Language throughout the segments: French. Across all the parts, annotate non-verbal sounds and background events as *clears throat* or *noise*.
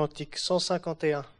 Cantique 151.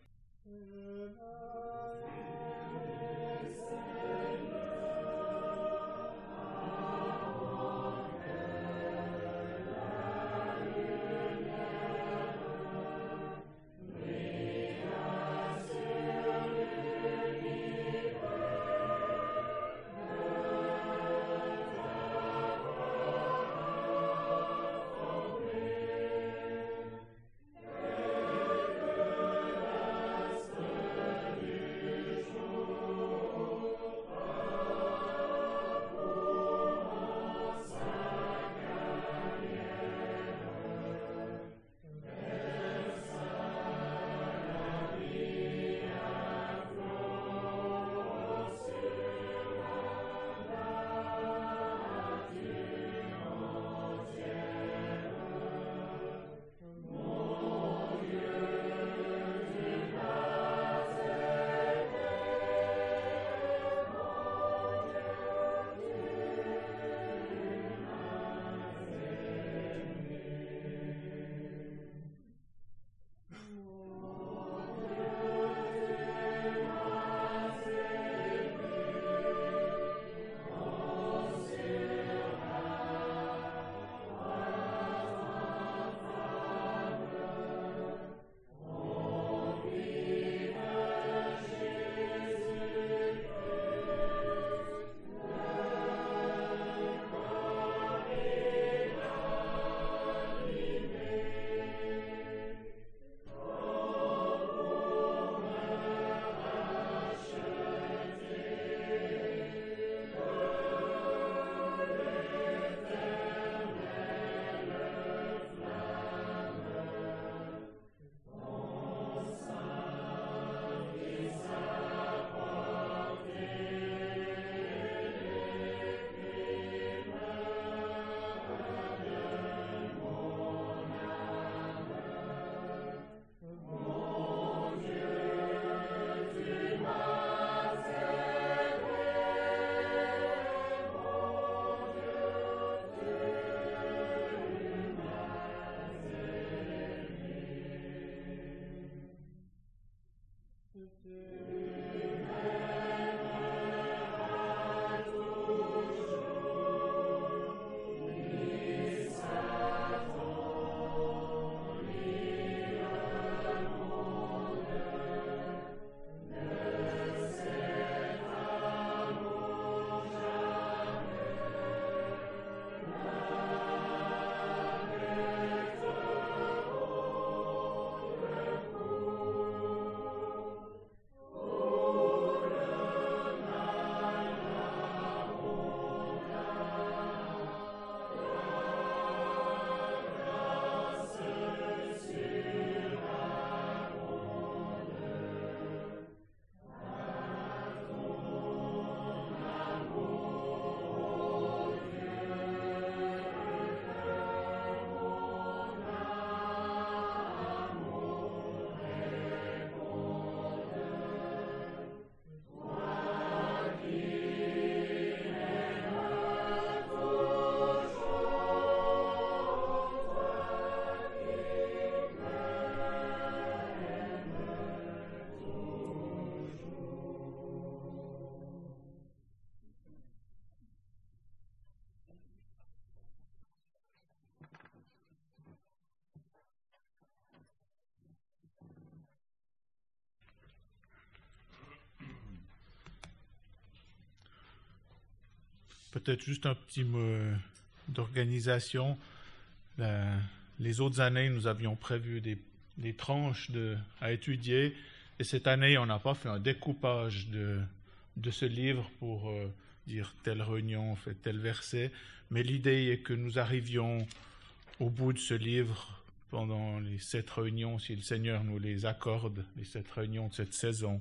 Peut-être juste un petit mot euh, d'organisation. Les autres années, nous avions prévu des, tranches à étudier. Et cette année, on n'a pas fait un découpage de, ce livre pour euh, dire telle réunion, fait tel verset. Mais l'idée est que nous arrivions au bout de ce livre pendant les sept réunions, si le Seigneur nous les accorde, les sept réunions de cette saison,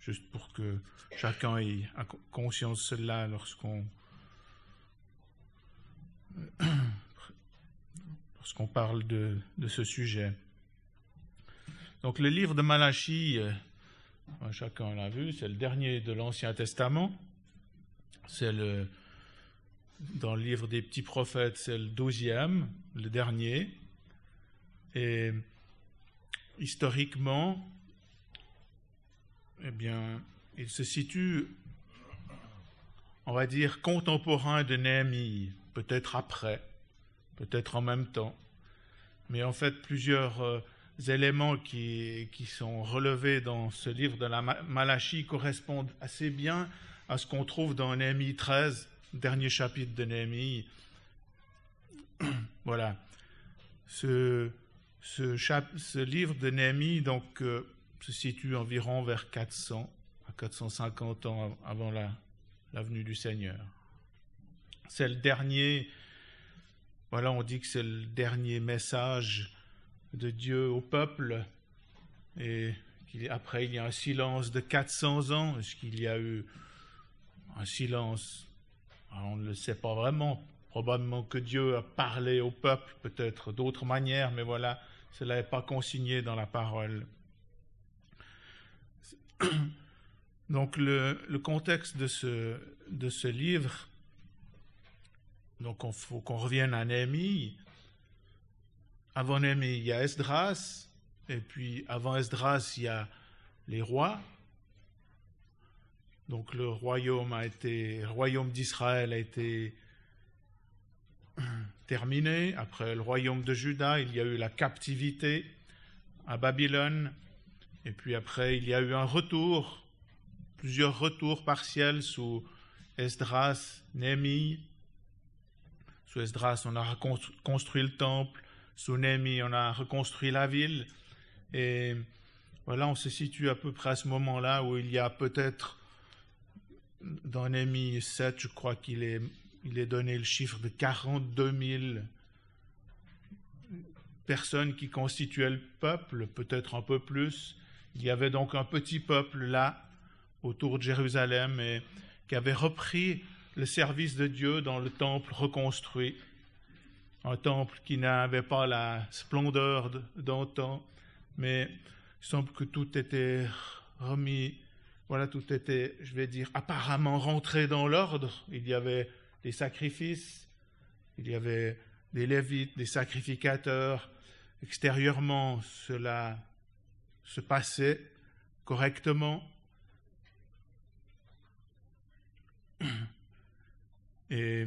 juste pour que chacun ait conscience de cela lorsqu'on *clears throat* lorsqu'on parle de, ce sujet. Donc le livre de Malachie, euh, chacun l'a vu, c'est le dernier de l'Ancien Testament. C'est le dans le livre des petits prophètes, c'est le douzième, le dernier. Et historiquement, eh bien, il se situe, on va dire, contemporain de Néhémie, peut-être après, peut-être en même temps. Mais en fait, plusieurs euh, éléments qui, qui, sont relevés dans ce livre de la Malachie correspondent assez bien à ce qu'on trouve dans Néhémie 13, dernier chapitre de Néhémie. *coughs* voilà. Ce, ce, livre de Néhémie donc, euh, se situe environ vers 400 à 450 ans avant la, la venue du Seigneur. C'est le dernier, voilà, on dit que c'est le dernier message de Dieu au peuple. Et après, il y a un silence de 400 ans. Est-ce qu'il y a eu un silence? On ne le sait pas vraiment. Probablement que Dieu a parlé au peuple, peut-être d'autres manières, mais voilà, cela n'est pas consigné dans la parole. *clears throat* Donc le, contexte de ce livre, donc il faut qu'on revienne à Néhémie. Avant Néhémie, il y a Esdras, et puis avant Esdras, il y a les rois. Donc le royaume a été, royaume d'Israël a été *clears throat* terminé. Après le royaume de Juda, il y a eu la captivité à Babylone. Et puis après, il y a eu un retour, plusieurs retours partiels sous Esdras, Néhémie. Sous Esdras, on a reconstruit le temple. Sous Néhémie, on a reconstruit la ville. Et voilà, on se situe à peu près à ce moment-là où il y a peut-être, dans Néhémie 7, je crois qu'il est, il est donné le chiffre de 42 000 personnes qui constituaient le peuple, peut-être un peu plus. Il y avait donc un petit peuple là, autour de Jérusalem, et qui avait repris le service de Dieu dans le temple reconstruit. Un temple qui n'avait pas la splendeur d'antan, mais il semble que tout était remis, voilà, tout était, je vais dire, apparemment rentré dans l'ordre. Il y avait des sacrifices, il y avait des lévites, des sacrificateurs. Extérieurement, cela se passait correctement. Et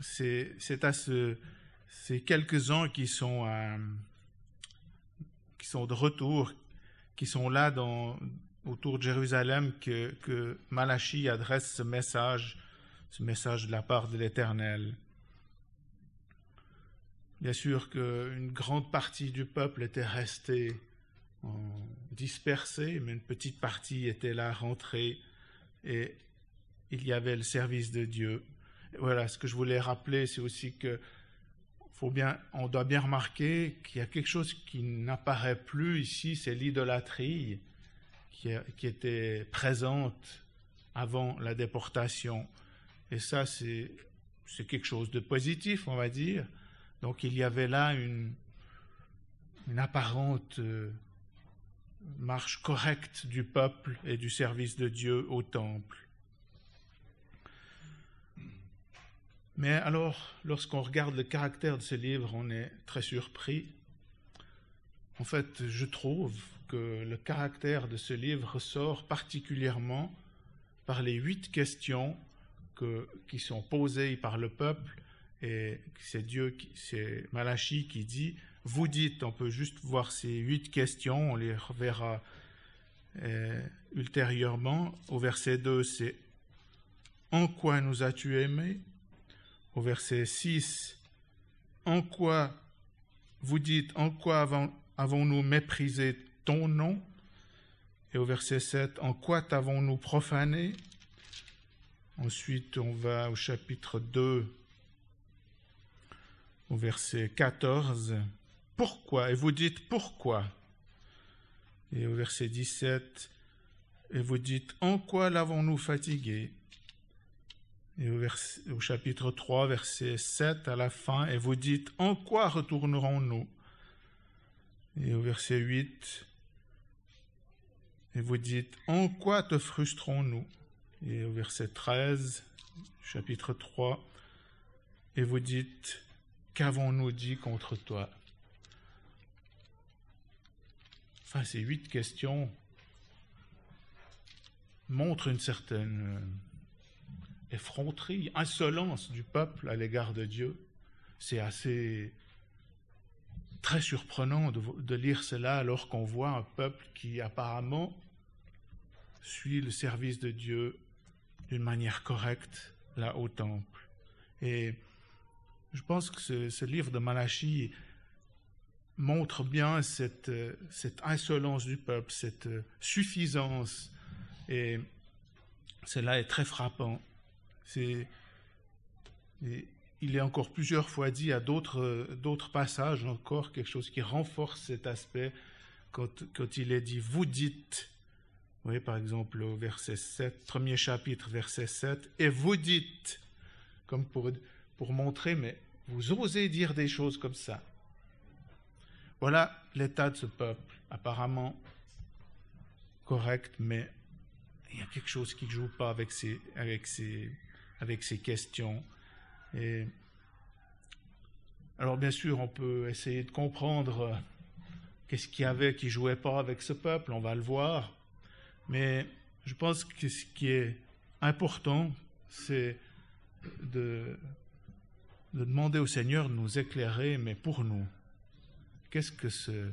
c'est à ce, ces quelques-uns qui sont, qui sont de retour, qui sont là autour de Jérusalem que, que Malachie adresse ce message, ce message de la part de l'Éternel. Bien sûr qu'une grande partie du peuple était restée dispersée, mais une petite partie était là rentrée et il y avait le service de Dieu. Voilà, ce que je voulais rappeler, c'est aussi que faut bien, on doit bien remarquer qu'il y a quelque chose qui n'apparaît plus ici, c'est l'idolâtrie qui, était présente avant la déportation. Et ça, c'est quelque chose de positif, on va dire. Donc il y avait là une, une apparente euh, marche correcte du peuple et du service de Dieu au temple. Mais alors, lorsqu'on regarde le caractère de ce livre, on est très surpris. En fait, je trouve que le caractère de ce livre ressort particulièrement par les huit questions que, qui sont posées par le peuple, et c'est Dieu, c'est Malachi qui dit, vous dites, on peut juste voir ces huit questions, on les reverra euh, ultérieurement. Au verset 2, c'est En quoi nous as-tu aimés? Au verset 6, En quoi, vous dites, en quoi avons-nous méprisé ton nom? Et au verset 7, En quoi t'avons-nous profané? Ensuite, on va au chapitre 2, au verset 14, Pourquoi? Et vous dites, Pourquoi? Et au verset 17, Et vous dites, En quoi l'avons-nous fatigué? Et au, chapitre 3, verset 7 à la fin, et vous dites, En quoi retournerons-nous? Et au verset 8, et vous dites, En quoi te frustrons-nous? Et au verset 13, chapitre 3, et vous dites, Qu'avons-nous dit contre toi? Enfin, ces huit questions montrent une certaine euh, effronterie, insolence du peuple à l'égard de Dieu. C'est assez très surprenant de, lire cela alors qu'on voit un peuple qui apparemment suit le service de Dieu d'une manière correcte là au temple. Et je pense que ce, livre de Malachie montre bien cette, insolence du peuple, cette suffisance. Et cela est très frappant. Il est encore plusieurs fois dit à d'autres, passages encore quelque chose qui renforce cet aspect quand, il est dit vous dites. Vous voyez par exemple au verset 7, premier chapitre, verset 7, et vous dites, comme pour, pour montrer, mais vous osez dire des choses comme ça. Voilà l'état de ce peuple, apparemment correct, mais il y a quelque chose qui ne joue pas avec ces, avec ces, avec ces questions. Alors bien sûr, on peut essayer de comprendre qu'est-ce qu'il y avait qui jouait pas avec ce peuple, on va le voir. Mais je pense que ce qui est important, c'est de, de demander au Seigneur de nous éclairer, mais pour nous. Qu'est-ce que, ce,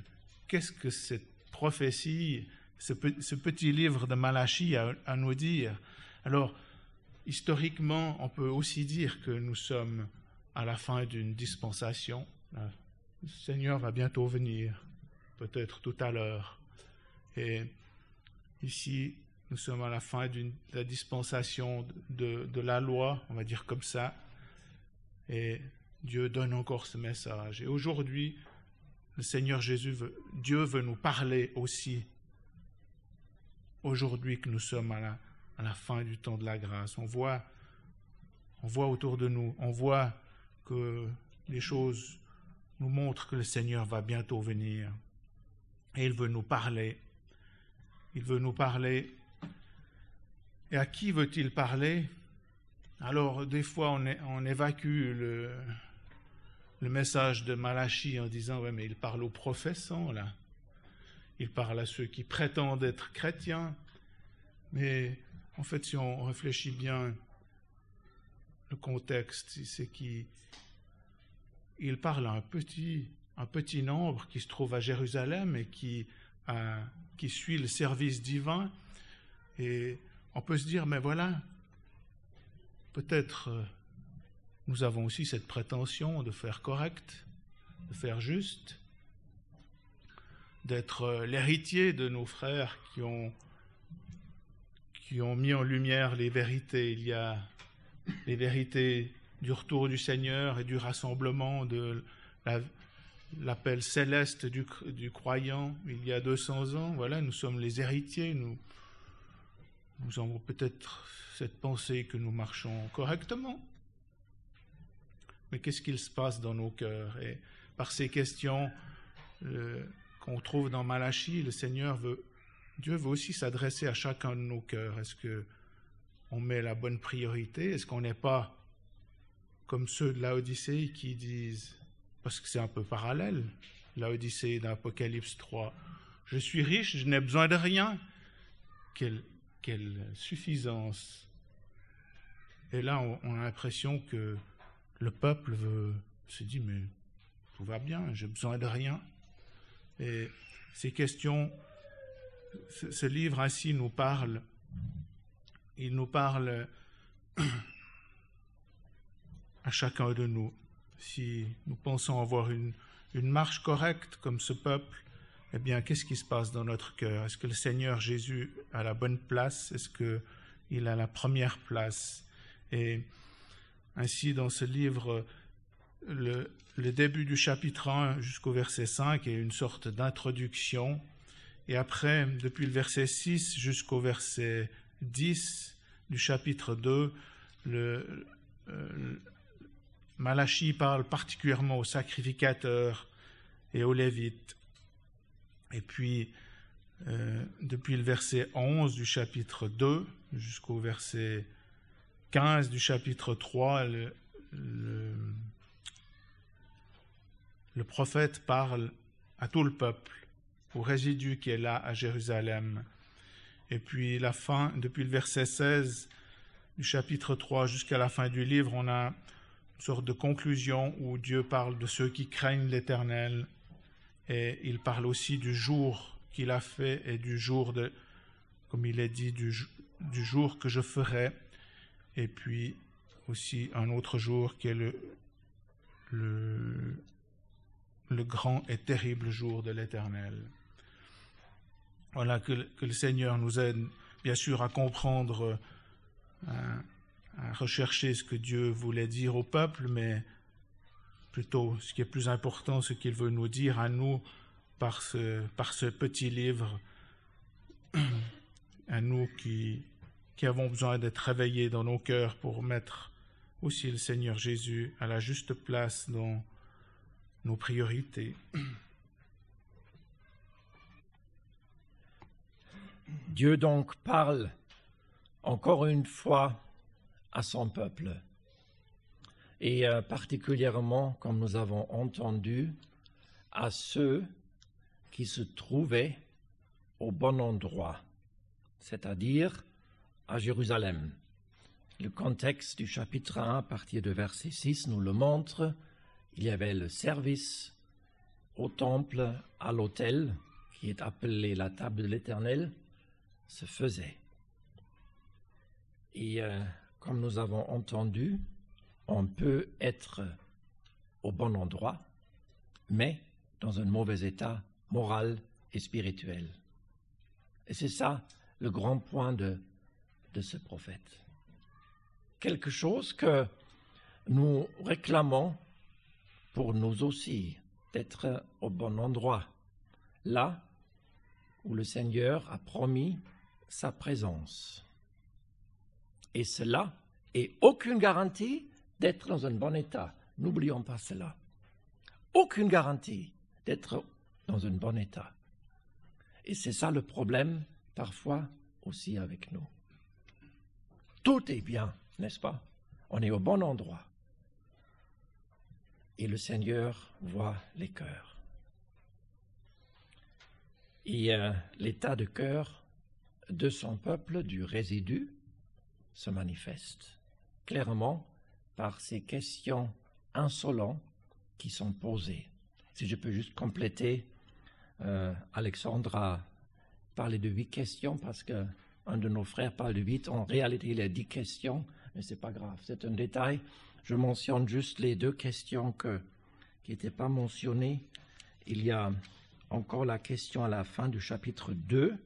qu'est-ce que cette prophétie, ce, ce, petit livre de Malachie a à nous dire? Alors, historiquement, on peut aussi dire que nous sommes à la fin d'une dispensation. Le Seigneur va bientôt venir, peut-être tout à l'heure. Et ici, nous sommes à la fin de la dispensation de, de, la loi, on va dire comme ça. Et Dieu donne encore ce message. Et aujourd'hui, le Seigneur Jésus, veut, Dieu veut nous parler aussi aujourd'hui que nous sommes à la, à la fin du temps de la grâce. On voit, on voit autour de nous, on voit que les choses nous montrent que le Seigneur va bientôt venir. Et il veut nous parler. Il veut nous parler. Et à qui veut-il parler? Alors, des fois, on, évacue le, message de Malachie en disant Ouais, mais il parle aux professants, là. Il parle à ceux qui prétendent être chrétiens. Mais en fait, si on réfléchit bien, le contexte, c'est qu'il il parle à un petit, un petit nombre qui se trouve à Jérusalem et qui, qui suit le service divin. Et on peut se dire, mais voilà, peut-être nous avons aussi cette prétention de faire correct, de faire juste, d'être l'héritier de nos frères qui ont, qui ont mis en lumière les vérités. Il y a les vérités du retour du Seigneur et du rassemblement, de l'appel céleste du, croyant il y a 200 ans. Voilà, nous sommes les héritiers. Nous, nous avons peut-être cette pensée que nous marchons correctement. Mais qu'est-ce qu'il se passe dans nos cœurs? Et par ces questions euh, qu'on trouve dans Malachie, le Seigneur veut, Dieu veut aussi s'adresser à chacun de nos cœurs. Est-ce que on met la bonne priorité? Est-ce qu'on n'est pas comme ceux de l'Odyssée qui disent, parce que c'est un peu parallèle, l'Odyssée d'Apocalypse 3, je suis riche, je n'ai besoin de rien. Quelle, suffisance. Et là, on, on a l'impression que le peuple veut, se dit, mais tout va bien, j'ai besoin de rien. Et ces questions, ce, livre ainsi nous parle, il nous parle à chacun de nous. Si nous pensons avoir une, marche correcte comme ce peuple, eh bien, qu'est-ce qui se passe dans notre cœur? Est-ce que le Seigneur Jésus a la bonne place? Est-ce qu'il a la première place? Et ainsi, dans ce livre, le début du chapitre 1 jusqu'au verset 5 est une sorte d'introduction. Et après, depuis le verset 6 jusqu'au verset 10 du chapitre 2, le, euh, Malachie parle particulièrement aux sacrificateurs et aux lévites. Et puis, euh, depuis le verset 11 du chapitre 2 jusqu'au verset 15 du chapitre 3, le, le, le, prophète parle à tout le peuple, au résidu qui est là à Jérusalem. Et puis la fin, depuis le verset 16 du chapitre 3 jusqu'à la fin du livre, on a une sorte de conclusion où Dieu parle de ceux qui craignent l'Éternel et il parle aussi du jour qu'il a fait et du jour de, comme il est dit, du, jour que je ferai et puis aussi un autre jour qui est le, le grand et terrible jour de l'Éternel. Voilà, que, le Seigneur nous aide, bien sûr, à comprendre, à, à, rechercher ce que Dieu voulait dire au peuple, mais plutôt ce qui est plus important, ce qu'il veut nous dire à nous par ce, par ce petit livre, *clears throat* à nous qui, qui avons besoin d'être réveillés dans nos cœurs pour mettre aussi le Seigneur Jésus à la juste place dans nos priorités. *clears throat* Dieu donc parle encore une fois à son peuple. Et euh, particulièrement, comme nous avons entendu, à ceux qui se trouvaient au bon endroit, c'est-à-dire à Jérusalem. Le contexte du chapitre 1 à partir de verset 6 nous le montre. Il y avait le service au temple, à l'autel, qui est appelé la table de l'Éternel, se faisait. Et euh, comme nous avons entendu, on peut être au bon endroit, mais dans un mauvais état moral et spirituel. Et c'est ça le grand point de, de ce prophète. Quelque chose que nous réclamons pour nous aussi d'être au bon endroit, là où le Seigneur a promis sa présence. Et cela est aucune garantie d'être dans un bon état. N'oublions pas cela. Aucune garantie d'être dans un bon état. Et c'est ça le problème parfois aussi avec nous. Tout est bien, n'est-ce pas? On est au bon endroit. Et le Seigneur voit les cœurs. Et l'état de cœur de son peuple, du résidu, se manifeste clairement par ces questions insolentes qui sont posées. Si je peux juste compléter, euh, Alexandre a parlé de huit questions parce que un de nos frères parle de huit. En réalité, il y a dix questions, mais c'est pas grave, c'est un détail. Je mentionne juste les deux questions que, qui n'étaient pas mentionnées. Il y a encore la question à la fin du chapitre 2,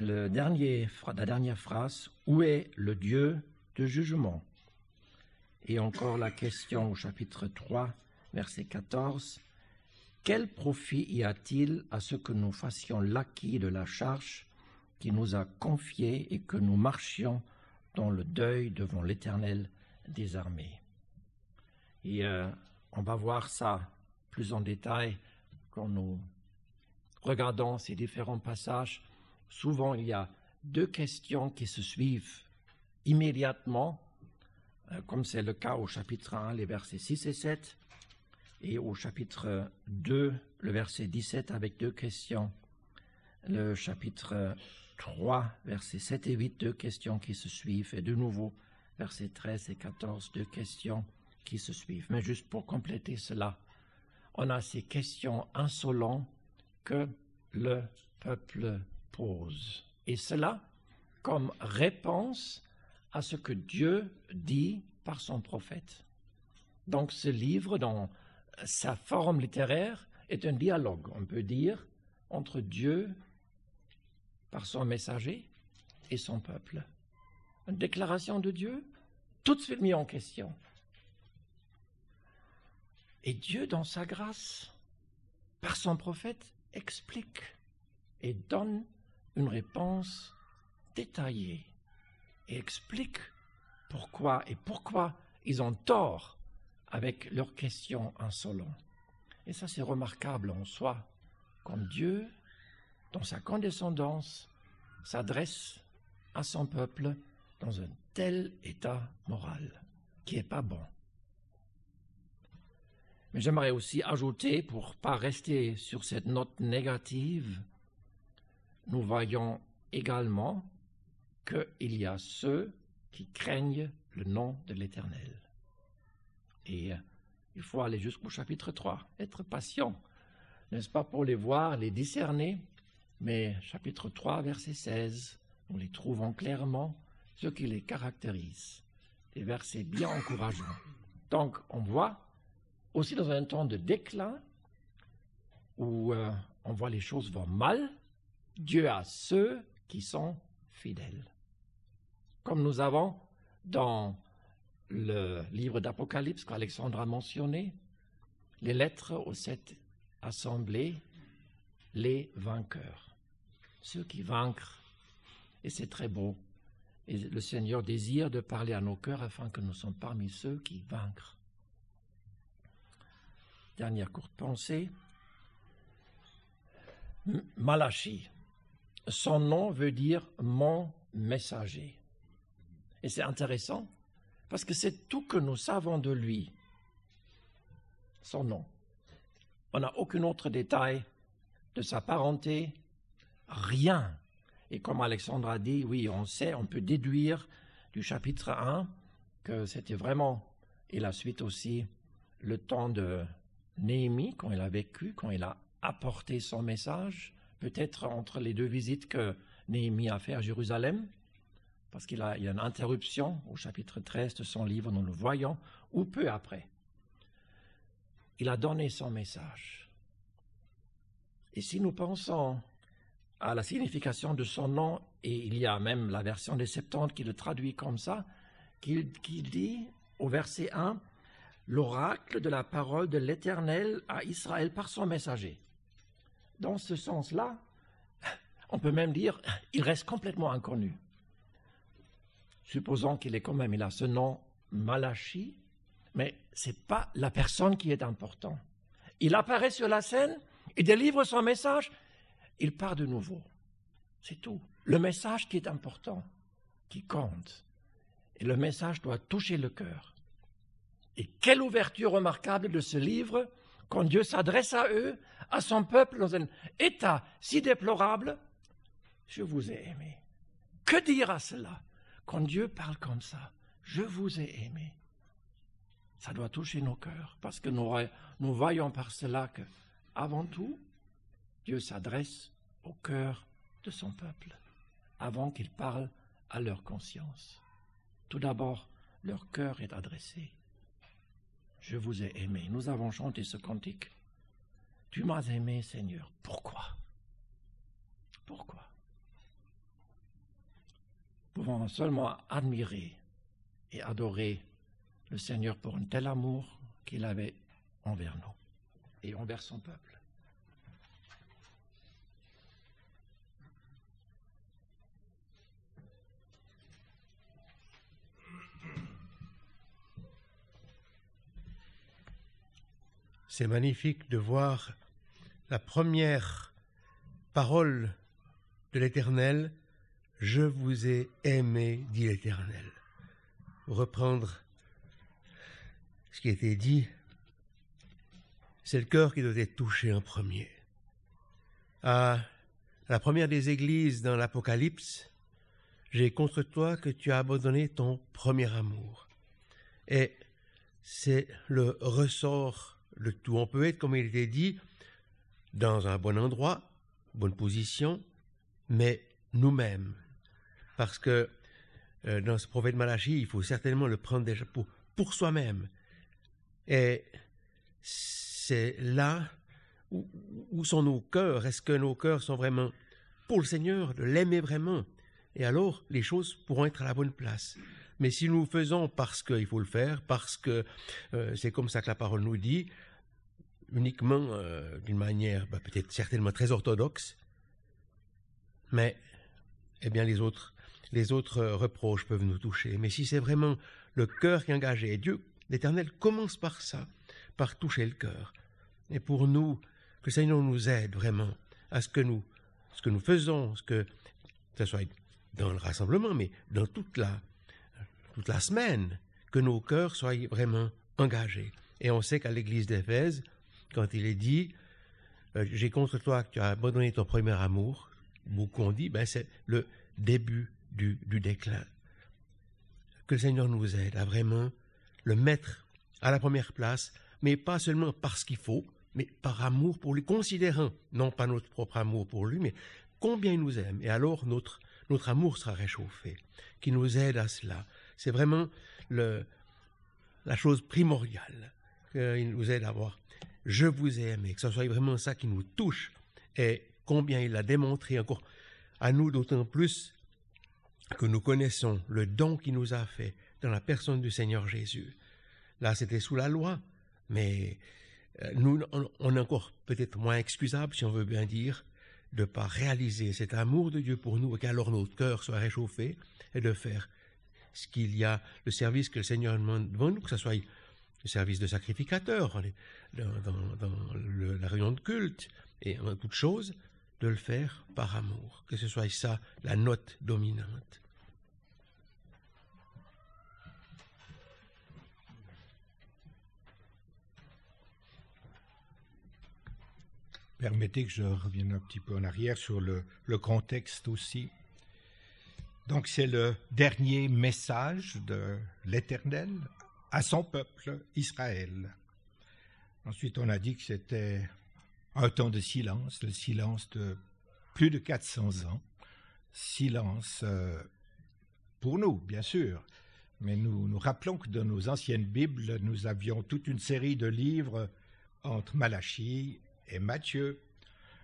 la dernière phrase, où est le Dieu de jugement? Et encore la question au chapitre 3, verset 14, quel profit y a-t-il à ce que nous fassions l'acquis de la charge qui nous a confiée et que nous marchions dans le deuil devant l'Éternel des armées? Et euh, on va voir ça plus en détail quand nous regardons ces différents passages souvent il y a deux questions qui se suivent immédiatement, euh, comme c'est le cas au chapitre 1, les versets 6 et 7, et au chapitre 2, le verset 17 avec deux questions. Le chapitre 3, versets 7 et 8, deux questions qui se suivent, et de nouveau, versets 13 et 14, deux questions qui se suivent. Mais juste pour compléter cela, on a ces questions insolentes que le peuple pose. Et cela comme réponse à ce que Dieu dit par son prophète. Donc ce livre, dans sa forme littéraire, est un dialogue, on peut dire, entre Dieu par son messager et son peuple. Une déclaration de Dieu, tout de suite mis en question. Et Dieu, dans sa grâce, par son prophète, explique et donne une réponse détaillée et explique pourquoi et pourquoi ils ont tort avec leurs questions insolentes. Et ça, c'est remarquable en soi, comme Dieu, dans sa condescendance, s'adresse à son peuple dans un tel état moral qui n'est pas bon. Mais j'aimerais aussi ajouter, pour pas rester sur cette note négative, nous voyons également qu'il y a ceux qui craignent le nom de l'Éternel. Et euh, il faut aller jusqu'au chapitre 3, être patient, n'est-ce pas, pour les voir, les discerner. Mais chapitre 3, verset 16, nous les trouvons clairement ce qui les caractérise. Des versets bien encourageants. Donc, on voit aussi dans un temps de déclin où euh, on voit les choses vont mal, Dieu a ceux qui sont fidèles. Comme nous avons dans le livre d'Apocalypse qu'Alexandre a mentionné, les lettres aux sept assemblées, les vainqueurs, ceux qui vaincrent. Et c'est très beau. Et le Seigneur désire de parler à nos cœurs afin que nous soyons parmi ceux qui vaincrent. Dernière courte pensée. Malachi. Son nom veut dire mon messager. Et c'est intéressant parce que c'est tout que nous savons de lui. Son nom. On n'a aucun autre détail de sa parenté, rien. Et comme Alexandre a dit, oui, on sait, on peut déduire du chapitre 1 que c'était vraiment, et la suite aussi, le temps de Néhémie, quand il a vécu, quand il a apporté son message, peut-être entre les deux visites que Néhémie a fait à Jérusalem, parce qu'il a, y a une interruption au chapitre 13 de son livre, nous le voyons, ou peu après. Il a donné son message. Et si nous pensons à la signification de son nom, et il y a même la version des Septante qui le traduit comme ça, qui, qui dit au verset 1, l'oracle de la parole de l'Éternel à Israël par son messager. Dans ce sens-là, on peut même dire, il reste complètement inconnu. Supposons qu'il est quand même, il ce nom Malachi, mais ce n'est pas la personne qui est importante. Il apparaît sur la scène, il délivre son message, il part de nouveau. C'est tout. Le message qui est important, qui compte. Et le message doit toucher le cœur. Et quelle ouverture remarquable de ce livre quand Dieu s'adresse à eux, à son peuple, dans un état si déplorable. Je vous ai aimé. Que dire à cela quand Dieu parle comme ça? Je vous ai aimé. Ça doit toucher nos cœurs parce que nous, voyons par cela que, avant tout, Dieu s'adresse au cœur de son peuple avant qu'il parle à leur conscience. Tout d'abord, leur cœur est adressé. Je vous ai aimé. Nous avons chanté ce cantique. Tu m'as aimé, Seigneur. Pourquoi? Pourquoi? Pouvons seulement admirer et adorer le Seigneur pour un tel amour qu'il avait envers nous et envers son peuple. C'est magnifique de voir la première parole de l'Éternel, Je vous ai aimé, dit l'Éternel. Reprendre ce qui été dit, c'est le cœur qui doit être touché en premier. À la première des églises dans l'Apocalypse, j'ai contre toi que tu as abandonné ton premier amour. Et c'est le ressort le tout. On peut être, comme il était dit, dans un bon endroit, bonne position, mais nous-mêmes. Parce que euh, dans ce prophète Malachi, il faut certainement le prendre déjà pour, pour soi-même. Et c'est là où, où, sont nos cœurs. Est-ce que nos cœurs sont vraiment pour le Seigneur, de l'aimer vraiment? Et alors, les choses pourront être à la bonne place. Mais si nous faisons parce qu'il faut le faire, parce que euh, c'est comme ça que la parole nous dit, uniquement euh, d'une manière bah, peut-être certainement très orthodoxe, mais eh bien les autres, les autres euh, reproches peuvent nous toucher. Mais si c'est vraiment le cœur qui est engagé, et Dieu, l'Éternel, commence par ça, par toucher le cœur. Et pour nous, que le Seigneur nous aide vraiment à ce que nous, ce que nous faisons, ce que ce soit dans le rassemblement, mais dans toute la toute la semaine, que nos cœurs soient vraiment engagés. Et on sait qu'à l'église d'Éphèse, quand il est dit euh, J'ai contre toi que tu as abandonné ton premier amour, beaucoup ont dit ben, c'est le début du, du déclin. Que le Seigneur nous aide à vraiment le mettre à la première place, mais pas seulement parce qu'il faut, mais par amour pour lui, considérant, non pas notre propre amour pour lui, mais combien il nous aime. Et alors notre, notre amour sera réchauffé, qui nous aide à cela. C'est vraiment la chose primordiale qu'il nous aide à voir. Je vous ai aimé, que ce soit vraiment ça qui nous touche, et combien il a démontré encore à nous d'autant plus que nous connaissons le don qu'il nous a fait dans la personne du Seigneur Jésus. Là, c'était sous la loi, mais euh, nous, on, est encore peut-être moins excusable, si on veut bien dire, de ne pas réaliser cet amour de Dieu pour nous et qu'alors notre cœur soit réchauffé et de faire ce qu'il y a, le service que le Seigneur demande devant nous, que ce soit le service de sacrificateur, dans, la réunion de culte et en toute chose, de le faire par amour, que ce soit ça la note dominante. Permettez que je revienne un petit peu en arrière sur le, contexte aussi. Donc c'est le dernier message de l'Éternel à son peuple, Israël. Ensuite, on a dit que c'était un temps de silence, le silence de plus de 400 ans. Silence euh, pour nous, bien sûr, mais nous nous rappelons que dans nos anciennes Bibles, nous avions toute une série de livres entre Malachie et Matthieu.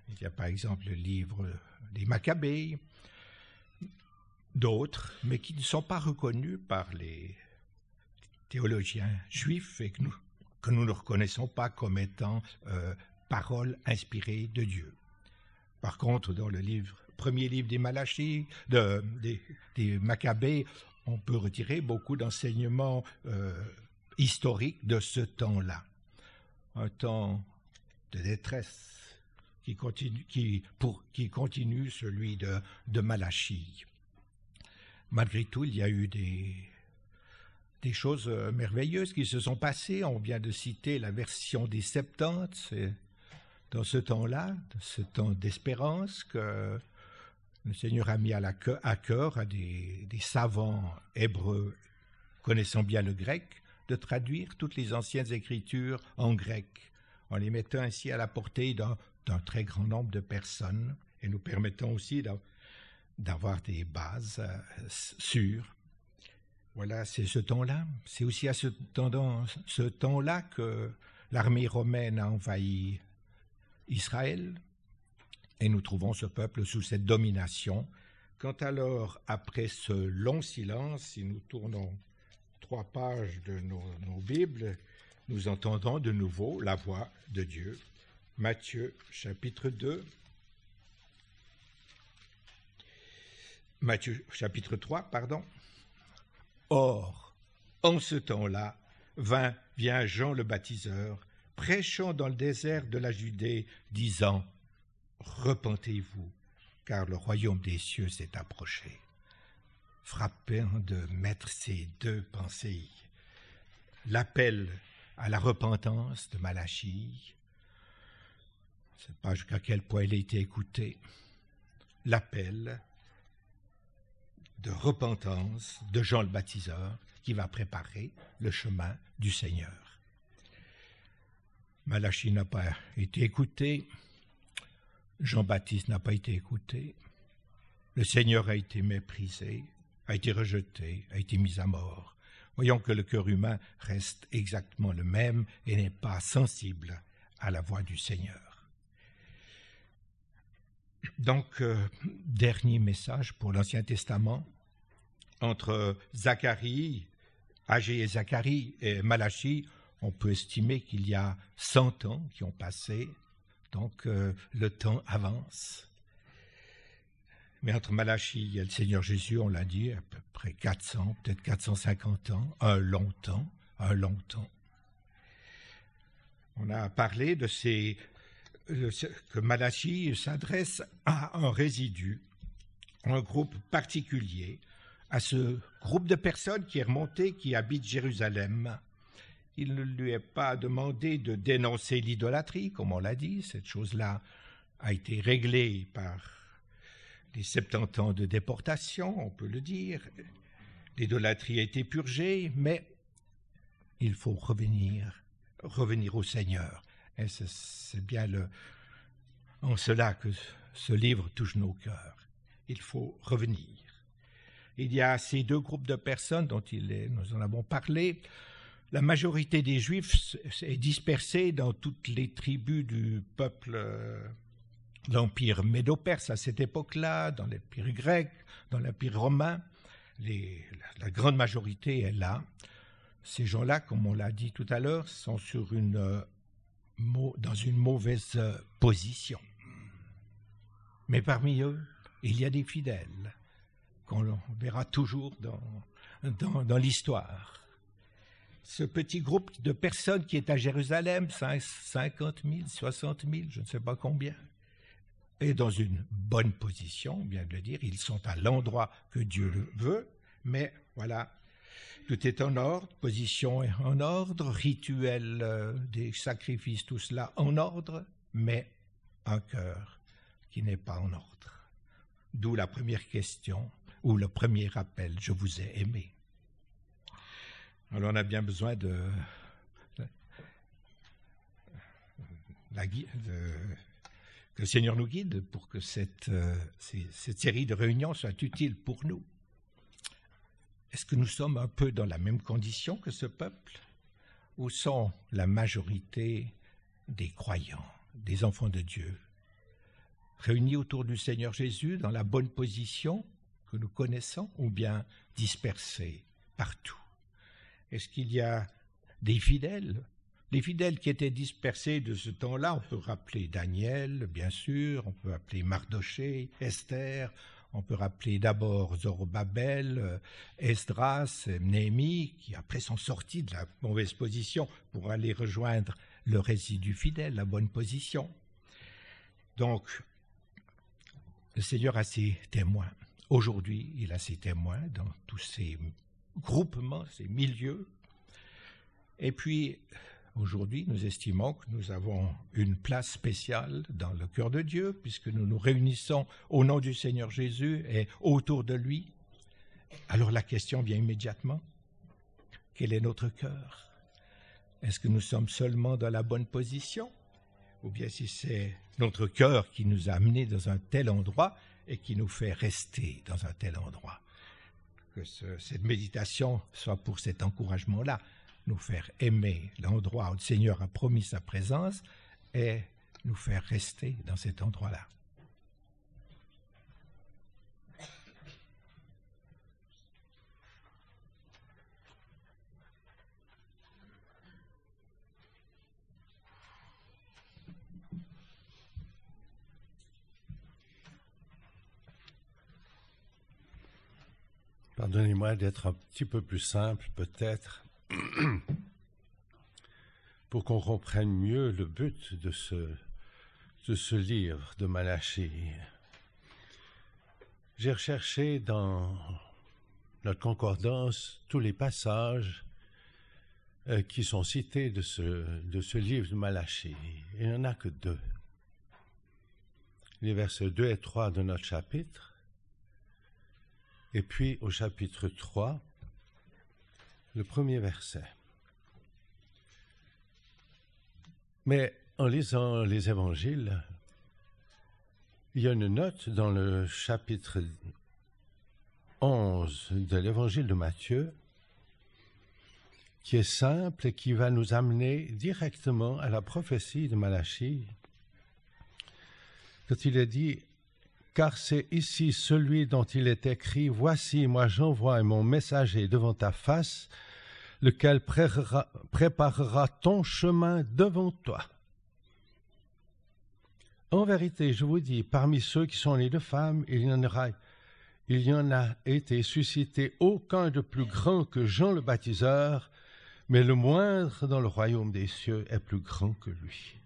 Il y a par exemple le livre des Maccabées, d'autres, mais qui ne sont pas reconnus par les théologiens juifs et que nous, ne reconnaissons pas comme étant euh, paroles inspirées de Dieu. Par contre, dans le premier livre des Malachie, de, des, Maccabées, on peut retirer beaucoup d'enseignements euh, historiques de ce temps-là. Un temps de détresse qui continue, celui de Malachie. Malgré tout, il y a eu des, choses euh, merveilleuses qui se sont passées. On vient de citer la version des Septante. dans ce temps-là, ce temps d'espérance, que le Seigneur a mis à cœur à des, des savants hébreux connaissant bien le grec de traduire toutes les anciennes écritures en grec en les mettant ainsi à la portée d'un très grand nombre de personnes et nous permettant aussi d'avoir des bases euh, sûres. Voilà, c'est ce temps-là. C'est aussi à ce temps-là que l'armée romaine a envahi Israël et nous trouvons ce peuple sous cette domination. Quand alors, après ce long silence, si nous tournons trois pages de nos Bibles, nous entendons de nouveau la voix de Dieu. Matthieu chapitre 2. Matthieu chapitre 3, pardon. Or, en ce temps-là, vint, vient Jean le baptiseur, prêchant dans le désert de la Judée, disant Repentez-vous, car le royaume des cieux s'est approché. Frappant de mettre ces deux pensées, l'appel à la repentance de Malachie. Je ne sais pas jusqu'à quel point il a été écouté. L'appel de repentance de Jean le baptiseur qui va préparer le chemin du Seigneur. Malachie n'a pas été écouté, Jean-Baptiste n'a pas été écouté, le Seigneur a été méprisé, a été rejeté, a été mis à mort. Voyons que le cœur humain reste exactement le même et n'est pas sensible à la voix du Seigneur. Donc, euh, dernier message pour l'Ancien Testament entre Zacharie, Agé et Zacharie et Malachie, on peut estimer qu'il y a 100 ans qui ont passé, donc euh, le temps avance. Mais entre Malachie et le Seigneur Jésus, on l'a dit, à peu près 400, peut-être 450 ans, un long temps, un long temps. On a parlé de ces que Malachie s'adresse à un résidu, un groupe particulier, à ce groupe de personnes qui est remonté, qui habite Jérusalem Il ne lui est pas demandé de dénoncer l'idolâtrie, comme on l'a dit. Cette chose-là a été réglée par les 70 ans de déportation, on peut le dire. L'idolâtrie a été purgée, mais il faut revenir, revenir au Seigneur. Et c'est bien en cela que ce livre touche nos cœurs. Il faut revenir. Il y a ces deux groupes de personnes dont nous en avons parlé. La majorité des Juifs est dispersée dans toutes les tribus du peuple euh, l'Empire médo-perse à cette époque-là, dans l'Empire grec, dans l'Empire romain. La, grande majorité est là. Ces gens-là, comme on l'a dit tout à l'heure, sont sur une, euh, dans une mauvaise euh, position. Mais parmi eux, il y a des fidèles qu'on verra toujours dans, dans, dans l'histoire. Ce petit groupe de personnes qui est à Jérusalem, 50 000, 60 000, je ne sais pas combien, est dans une bonne position, bien de le dire. Ils sont à l'endroit que Dieu le veut, mais voilà, tout est en ordre, position est en ordre, rituel euh, des sacrifices, tout cela en ordre, mais un cœur qui n'est pas en ordre. D'où la première question ou le premier appel, je vous ai aimé. Alors on a bien besoin de, la, que le Seigneur nous guide pour que cette, euh, cette série de réunions soit utile pour nous. Est-ce que nous sommes un peu dans la même condition que ce peuple Où sont la majorité des croyants, des enfants de Dieu, réunis autour du Seigneur Jésus dans la bonne position que nous connaissons ou bien dispersés partout? Est-ce qu'il y a des fidèles? Les fidèles qui étaient dispersés de ce temps-là, on peut rappeler Daniel, bien sûr, on peut appeler Mardoché, Esther, on peut rappeler d'abord Zorobabel, euh, Esdras, Néhémie, qui après sont sortis de la mauvaise position pour aller rejoindre le résidu fidèle, la bonne position. Donc, le Seigneur a ses témoins. Aujourd'hui, il a ses témoins dans tous ces groupements, ces milieux. Et puis, Aujourd'hui, nous estimons que nous avons une place spéciale dans le cœur de Dieu, puisque nous nous réunissons au nom du Seigneur Jésus et autour de lui. Alors la question vient immédiatement. Quel est notre cœur? Est-ce que nous sommes seulement dans la bonne position? Ou bien si c'est notre cœur qui nous a amenés dans un tel endroit et qui nous fait rester dans un tel endroit? Que ce, cette méditation soit pour cet encouragement-là nous faire aimer l'endroit où le Seigneur a promis sa présence et nous faire rester dans cet endroit-là. Pardonnez-moi d'être un petit peu plus simple, peut-être. *clears throat* pour qu'on comprenne mieux le but de ce, livre de Malachie. J'ai recherché dans notre concordance tous les passages euh, qui sont cités de ce, de ce livre de Malachie. Il n'y en a que deux. Les versets 2 et 3 de notre chapitre. Et puis au chapitre 3, le premier verset. Mais en lisant les évangiles, il y a une note dans le chapitre 11 de l'évangile de Matthieu qui est simple et qui va nous amener directement à la prophétie de Malachie. Quand il est dit car c'est ici celui dont il est écrit Voici, moi j'envoie mon messager devant ta face, lequel préparera, ton chemin devant toi. En vérité, je vous dis, parmi ceux qui sont nés de femmes, il y en en a été suscité aucun de plus grand que Jean le baptiseur, mais le moindre dans le royaume des cieux est plus grand que lui.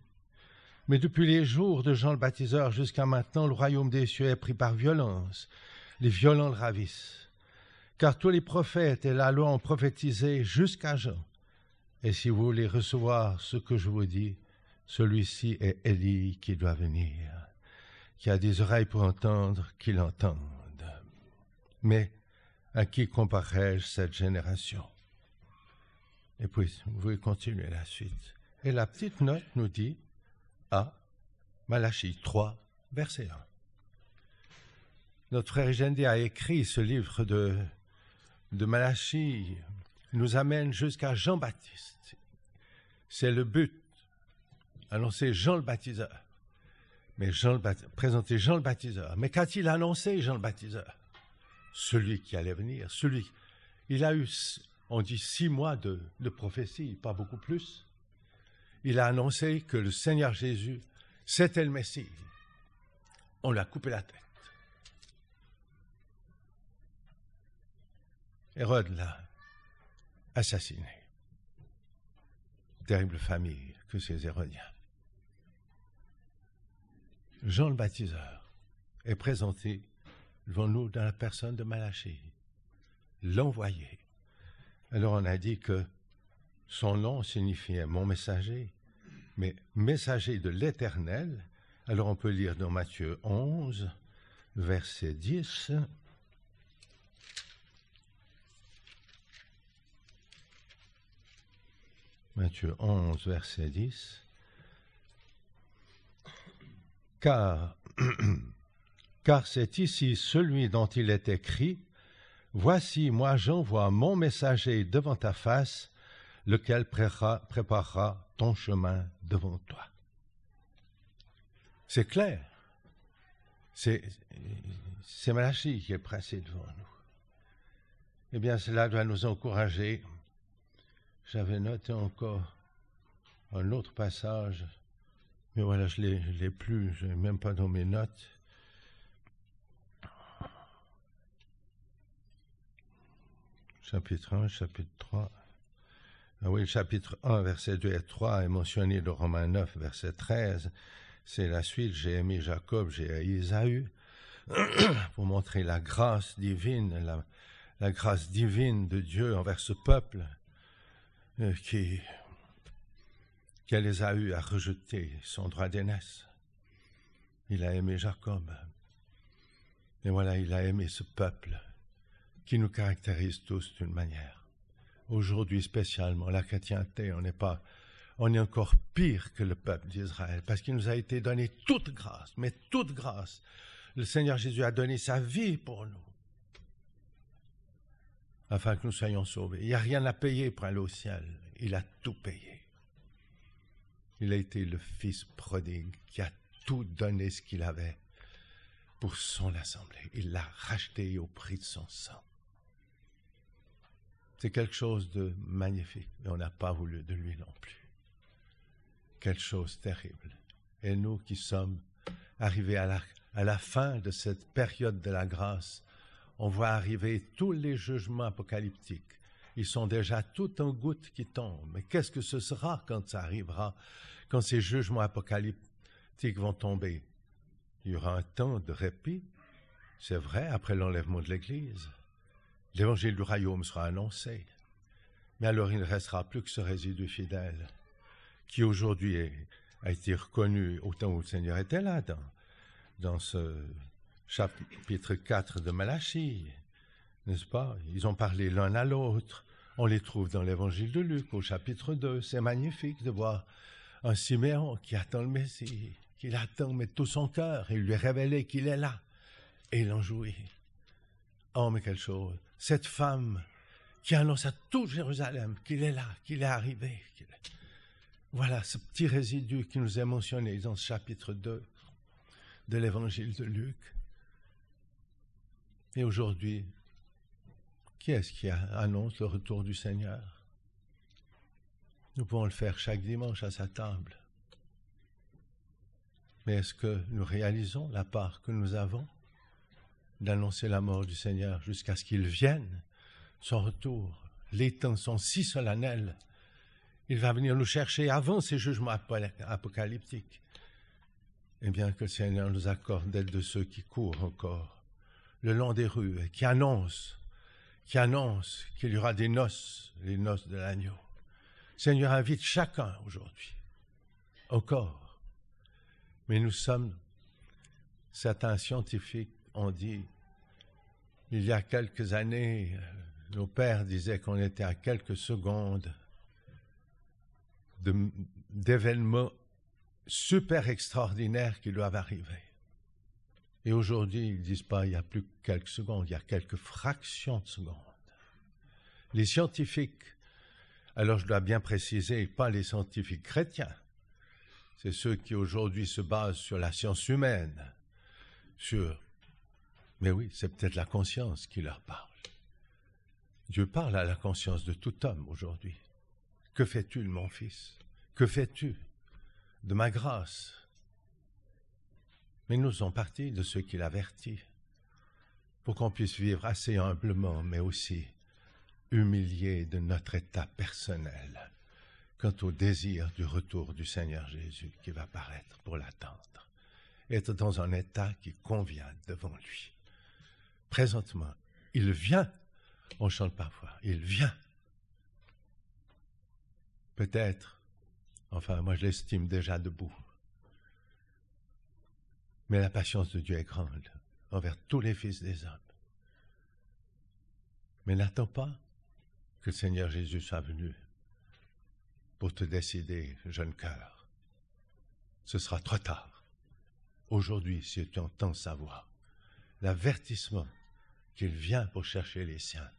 Mais depuis les jours de Jean le baptiseur jusqu'à maintenant, le royaume des cieux est pris par violence. Les violents le ravissent car tous les prophètes et la loi ont prophétisé jusqu'à Jean. Et si vous voulez recevoir ce que je vous dis, celui-ci est Élie qui doit venir, qui a des oreilles pour entendre, qu'il entende. Mais à qui comparerai-je cette génération? Et puis, vous pouvez continuer la suite. Et la petite note nous dit à Malachie 3, verset 1. Notre frère Eugène a écrit ce livre de, de Malachie, nous amène jusqu'à Jean-Baptiste. C'est le but, annoncer Jean le baptiseur. Mais Jean le présenter Jean le baptiseur. Mais qu'a-t-il annoncé, Jean le baptiseur? Celui qui allait venir, celui. Il a eu, on dit, six mois de, de prophétie, pas beaucoup plus. Il a annoncé que le Seigneur Jésus, c'était le Messie. On l'a coupé la tête. Hérode l'a assassiné. Terrible famille que ces Hérodiens. Jean le baptiseur est présenté devant nous dans la personne de Malachie, l'envoyé. Alors on a dit que son nom signifiait mon messager, mais messager de l'Éternel. Alors on peut lire dans Matthieu 11, verset 10. Matthieu 11, verset 10. Car, *clears throat* car c'est ici celui dont il est écrit, Voici, moi j'envoie mon messager devant ta face, lequel préparera ton chemin devant toi. C'est clair. C'est, c'est Malachie qui est pressé devant nous. Eh bien, cela doit nous encourager j'avais noté encore un autre passage, mais voilà, je ne l'ai plus, je n'ai même pas dans mes notes. Chapitre 1, chapitre 3. Ah oui, chapitre 1, verset 2 et 3 est mentionné dans Romains 9, verset 13. C'est la suite. J'ai aimé Jacob, j'ai haï Isaü. *clears throat* pour montrer la grâce divine, la, la grâce divine de Dieu envers ce peuple qui, qui les a eu à rejeter son droit d'aînesse. Il a aimé Jacob. Et voilà, il a aimé ce peuple qui nous caractérise tous d'une manière. Aujourd'hui spécialement, la chrétienté, on n'est pas, on est encore pire que le peuple d'Israël parce qu'il nous a été donné toute grâce, mais toute grâce. Le Seigneur Jésus a donné sa vie pour nous afin que nous soyons sauvés. Il n'y a rien à payer pour aller au ciel. Il a tout payé. Il a été le Fils prodigue qui a tout donné ce qu'il avait pour son assemblée. Il l'a racheté au prix de son sang. C'est quelque chose de magnifique, mais on n'a pas voulu de lui non plus. Quelque chose terrible. Et nous qui sommes arrivés à la fin de cette période de la grâce, on voit arriver tous les jugements apocalyptiques. Ils sont déjà tout en gouttes qui tombent. Mais qu'est-ce que ce sera quand ça arrivera, quand ces jugements apocalyptiques vont tomber? Il y aura un temps de répit, c'est vrai, après l'enlèvement de l'Église. L'évangile du royaume sera annoncé. Mais alors il ne restera plus que ce résidu fidèle, qui aujourd'hui a été reconnu au temps où le Seigneur était là, dans, dans ce chapitre 4 de Malachie, n'est-ce pas? Ils ont parlé l'un à l'autre. On les trouve dans l'évangile de Luc au chapitre 2. C'est magnifique de voir un Siméon qui attend le Messie, qui l'attend mais tout son cœur et lui révéler qu'il est là. Et il en jouit. Oh, mais quelle chose Cette femme qui annonce à tout Jérusalem qu'il est là, qu'il est arrivé. Voilà ce petit résidu qui nous est mentionné dans ce chapitre 2 de l'évangile de Luc. Et aujourd'hui, qui est-ce qui annonce le retour du Seigneur? Nous pouvons le faire chaque dimanche à sa table. Mais est-ce que nous réalisons la part que nous avons d'annoncer la mort du Seigneur jusqu'à ce qu'il vienne, son retour Les temps sont si solennels. Il va venir nous chercher avant ces jugements apocalyptiques. Et bien que le Seigneur nous accorde d'être de ceux qui courent encore le long des rues, qui annonce, qui annonce qu'il y aura des noces, les noces de l'agneau. Seigneur invite chacun aujourd'hui, encore. Mais nous sommes, certains scientifiques ont dit, il y a quelques années, nos pères disaient qu'on était à quelques secondes d'événements super extraordinaires qui doivent arriver. Et aujourd'hui, ils ne disent pas il y a plus que quelques secondes, il y a quelques fractions de secondes. Les scientifiques, alors je dois bien préciser, pas les scientifiques chrétiens, c'est ceux qui aujourd'hui se basent sur la science humaine, sur... Mais oui, c'est peut-être la conscience qui leur parle. Dieu parle à la conscience de tout homme aujourd'hui. Que fais-tu, mon fils? Que fais-tu? De ma grâce? Mais nous sommes partis de ceux qu'il avertit, pour qu'on puisse vivre assez humblement, mais aussi humilié de notre état personnel quant au désir du retour du Seigneur Jésus qui va paraître pour l'attendre. Être dans un état qui convient devant lui. Présentement, il vient. On chante parfois, il vient. Peut-être, enfin moi je l'estime déjà debout. Mais la patience de Dieu est grande envers tous les fils des hommes. Mais n'attends pas que le Seigneur Jésus soit venu pour te décider, jeune cœur. Ce sera trop tard. Aujourd'hui, si tu entends sa voix, l'avertissement qu'il vient pour chercher les siens,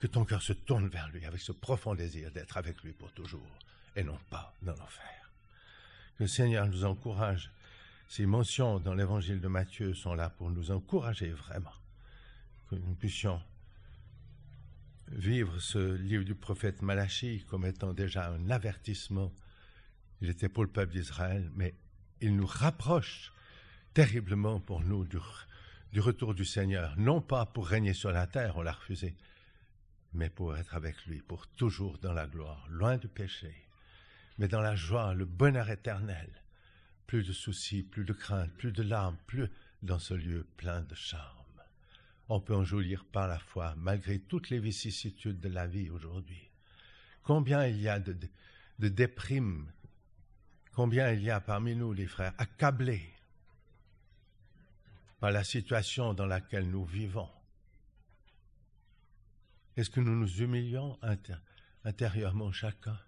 que ton cœur se tourne vers lui avec ce profond désir d'être avec lui pour toujours et non pas dans l'enfer. Que le Seigneur nous encourage. Ces mentions dans l'évangile de Matthieu sont là pour nous encourager vraiment. Que nous puissions vivre ce livre du prophète Malachie comme étant déjà un avertissement. Il était pour le peuple d'Israël, mais il nous rapproche terriblement pour nous du, du, retour du Seigneur, non pas pour régner sur la terre, on l'a refusé, mais pour être avec lui, pour toujours dans la gloire, loin du péché, mais dans la joie, le bonheur éternel, plus de soucis, plus de craintes, plus de larmes, plus dans ce lieu plein de charme on peut en jouir par la foi, malgré toutes les vicissitudes de la vie aujourd'hui. Combien il y a de, de, déprimes, combien il y a parmi nous, les frères, accablés par la situation dans laquelle nous vivons. Est-ce que nous nous humilions intérieurement chacun?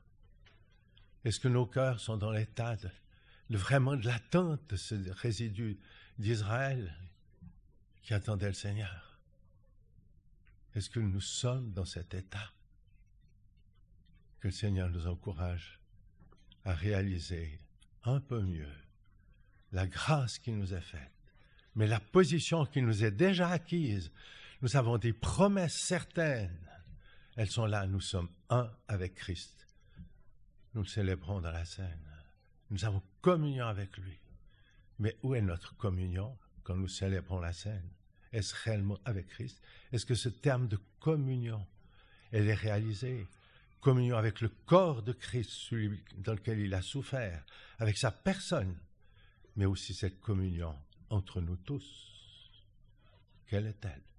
Est-ce que nos cœurs sont dans l'état de, vraiment de l'attente de ce résidu d'Israël qui attendait le Seigneur est-ce que nous sommes dans cet état Que le Seigneur nous encourage à réaliser un peu mieux la grâce qui nous est faite, mais la position qui nous est déjà acquise? Nous avons des promesses certaines. Elles sont là, nous sommes un avec Christ. Nous le célébrons dans la scène. Nous avons communion avec lui. Mais où est notre communion quand nous célébrons la scène? Est-ce réellement avec Christ? Est-ce que ce terme de communion, elle est réalisée? Communion avec le corps de Christ, celui dans lequel il a souffert, avec sa personne, mais aussi cette communion entre nous tous. Quelle est-elle?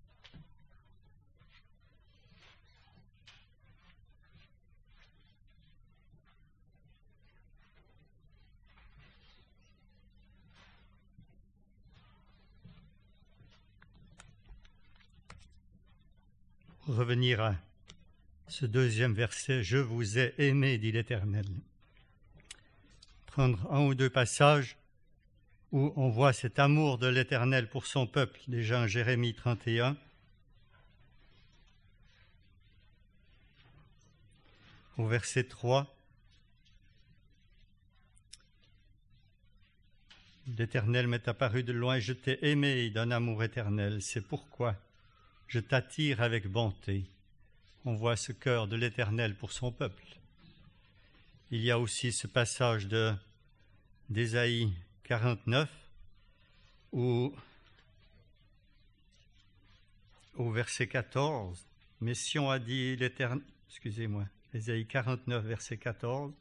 Revenir à ce deuxième verset, Je vous ai aimé, dit l'Éternel. Prendre un ou deux passages où on voit cet amour de l'Éternel pour son peuple, déjà en Jérémie 31. Au verset 3. L'Éternel m'est apparu de loin, je t'ai aimé d'un amour éternel, c'est pourquoi je t'attire avec bonté. On voit ce cœur de l'Éternel pour son peuple. Il y a aussi ce passage de d'Ésaïe 49 où au verset 14, Mession a dit l'Éternel, excusez-moi, Ésaïe 49 verset 14.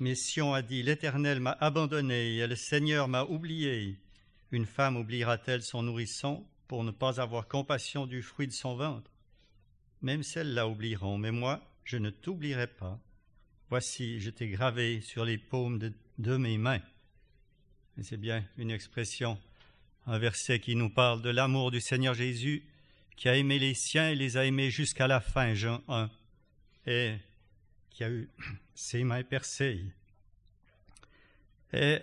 Mession a dit, l'Éternel m'a abandonné et le Seigneur m'a oublié. Une femme oubliera-t-elle son nourrisson pour ne pas avoir compassion du fruit de son ventre? Même celles-là oublieront, mais moi, je ne t'oublierai pas. Voici, je t'ai gravé sur les paumes de, mes mains. Et c'est bien une expression, un verset qui nous parle de l'amour du Seigneur Jésus, qui a aimé les siens et les a aimés jusqu'à la fin, Jean 1, et qui a eu *clears throat* ses mains percées. Et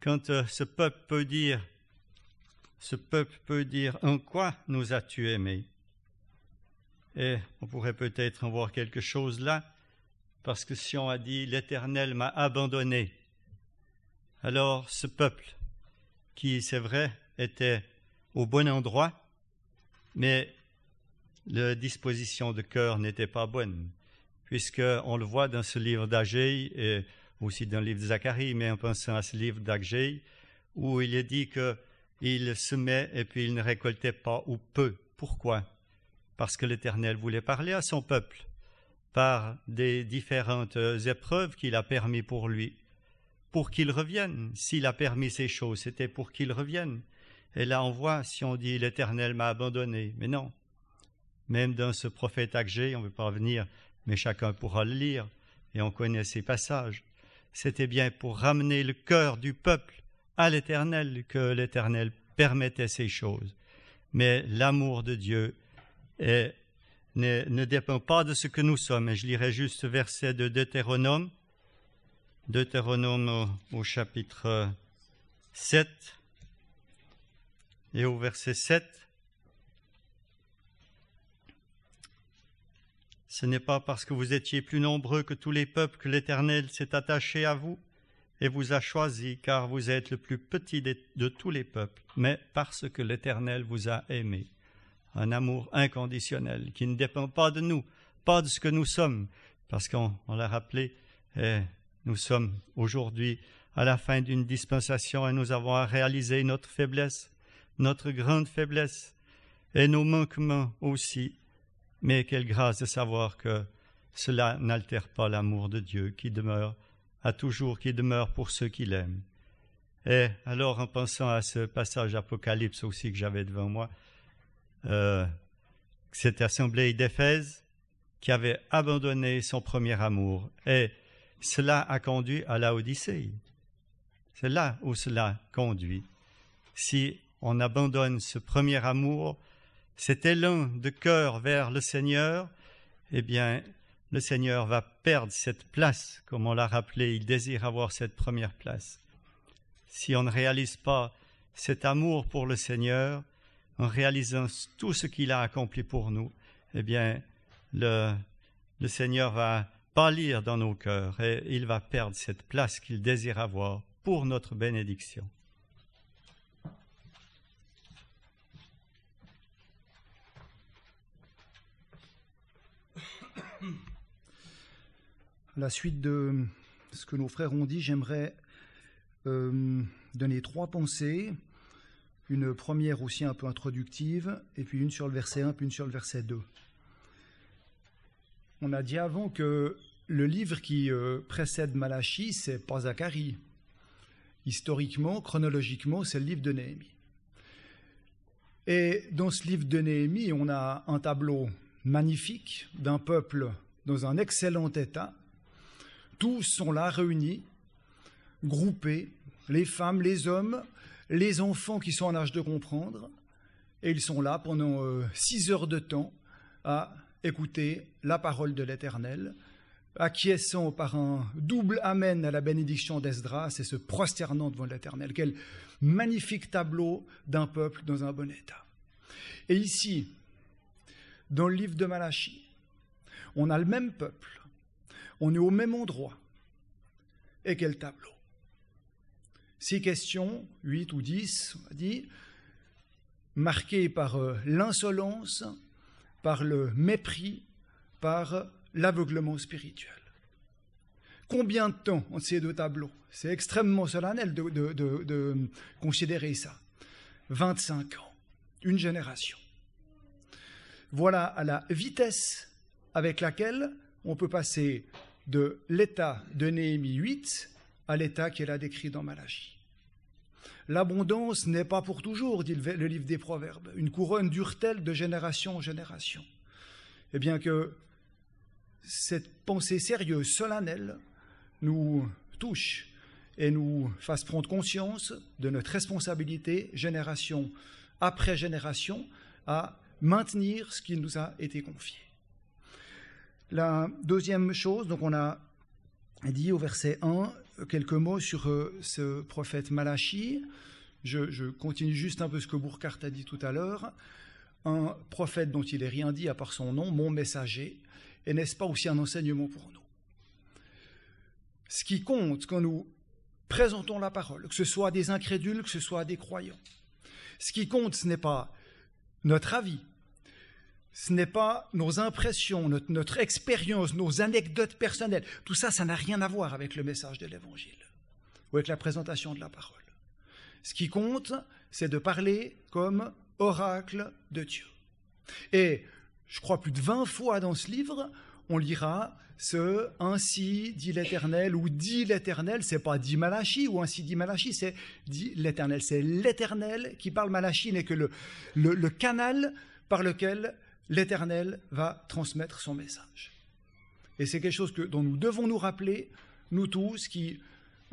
quand euh, ce peuple peut dire, ce peuple peut dire, en quoi nous as-tu aimés? Et on pourrait peut-être en voir quelque chose là, parce que si on a dit, l'Éternel m'a abandonné, alors ce peuple, qui c'est vrai était au bon endroit, mais la disposition de cœur n'était pas bonne, puisqu'on le voit dans ce livre d'Agé aussi dans le livre de Zacharie, mais en pensant à ce livre d'Agé, où il est dit qu'il semait et puis il ne récoltait pas ou peu. Pourquoi? Parce que l'Éternel voulait parler à son peuple par des différentes épreuves qu'il a permis pour lui, pour qu'il revienne. S'il a permis ces choses, c'était pour qu'il revienne. Et là, on voit, si on dit l'Éternel m'a abandonné, mais non. Même dans ce prophète Agé, on ne veut pas revenir, mais chacun pourra le lire, et on connaît ces passages. C'était bien pour ramener le cœur du peuple à l'Éternel que l'Éternel permettait ces choses. Mais l'amour de Dieu ne, dépend pas de ce que nous sommes. Et je lirai juste verset de Deutéronome, Deutéronome au, au chapitre 7 et au verset 7. Ce n'est pas parce que vous étiez plus nombreux que tous les peuples que l'Éternel s'est attaché à vous et vous a choisi, car vous êtes le plus petit de, tous les peuples, mais parce que l'Éternel vous a aimé. Un amour inconditionnel qui ne dépend pas de nous, pas de ce que nous sommes, parce qu'on l'a rappelé, eh, nous sommes aujourd'hui à la fin d'une dispensation et nous avons à réaliser notre faiblesse, notre grande faiblesse et nos manquements aussi. Mais quelle grâce de savoir que cela n'altère pas l'amour de Dieu qui demeure à toujours, qui demeure pour ceux qui l'aiment. Et alors, en pensant à ce passage d'Apocalypse aussi que j'avais devant moi, euh, cette assemblée d'Éphèse qui avait abandonné son premier amour, et cela a conduit à la Odyssée. C'est là où cela conduit. Si on abandonne ce premier amour, cet élan de cœur vers le Seigneur, eh bien, le Seigneur va perdre cette place, comme on l'a rappelé, il désire avoir cette première place. Si on ne réalise pas cet amour pour le Seigneur, en réalisant tout ce qu'il a accompli pour nous, eh bien, le, le Seigneur va pâlir dans nos cœurs et il va perdre cette place qu'il désire avoir pour notre bénédiction. La suite de ce que nos frères ont dit, j'aimerais euh, donner trois pensées. Une première aussi un peu introductive, et puis une sur le verset 1, puis une sur le verset 2. On a dit avant que le livre qui euh, précède Malachie, c'est pas. Historiquement, chronologiquement, c'est le livre de Néhémie. Et dans ce livre de Néhémie, on a un tableau magnifique d'un peuple dans un excellent état, tous sont là réunis, groupés, les femmes, les hommes, les enfants qui sont en âge de comprendre, et ils sont là pendant euh, six heures de temps à écouter la parole de l'Éternel, acquiesçant par un double Amen à la bénédiction d'Esdras et se prosternant devant l'Éternel. Quel magnifique tableau d'un peuple dans un bon état. Et ici, dans le livre de Malachie, on a le même peuple, on est au même endroit. Et quel tableau Six questions, huit ou dix, on a dit, marquées par euh, l'insolence, par le mépris, par l'aveuglement spirituel. Combien de temps ont ces deux tableaux? C'est extrêmement solennel de, de considérer ça. 25 ans, une génération. Voilà à la vitesse avec laquelle on peut passer de l'état de Néhémie 8 à l'état qu'elle a décrit dans Malachie. L'abondance n'est pas pour toujours, dit le livre des Proverbes. Une couronne dure-t-elle de génération en génération? Eh bien que cette pensée sérieuse, solennelle, nous touche et nous fasse prendre conscience de notre responsabilité, génération après génération, à maintenir ce qui nous a été confié. La deuxième chose, donc on a dit au verset 1 quelques mots sur euh, ce prophète Malachi. Je, je, continue juste un peu ce que Burkhardt a dit tout à l'heure. Un prophète dont il n'est rien dit à part son nom, mon messager, et n'est-ce pas aussi un enseignement pour nous? Ce qui compte quand nous présentons la parole, que ce soit des incrédules, que ce soit des croyants, ce qui compte, ce n'est pas notre avis, ce n'est pas nos impressions, notre, expérience, nos anecdotes personnelles. Tout ça, ça n'a rien à voir avec le message de l'Évangile ou avec la présentation de la parole. Ce qui compte, c'est de parler comme oracle de Dieu. Et je crois plus de 20 fois dans ce livre, on lira ce ainsi dit l'Éternel ou dit l'Éternel, c'est pas dit Malachi ou ainsi dit Malachi, c'est dit l'Éternel. C'est l'Éternel qui parle. Malachi n'est que le canal par lequel l'Éternel va transmettre son message. Et c'est quelque chose que, dont nous devons nous rappeler, nous tous qui,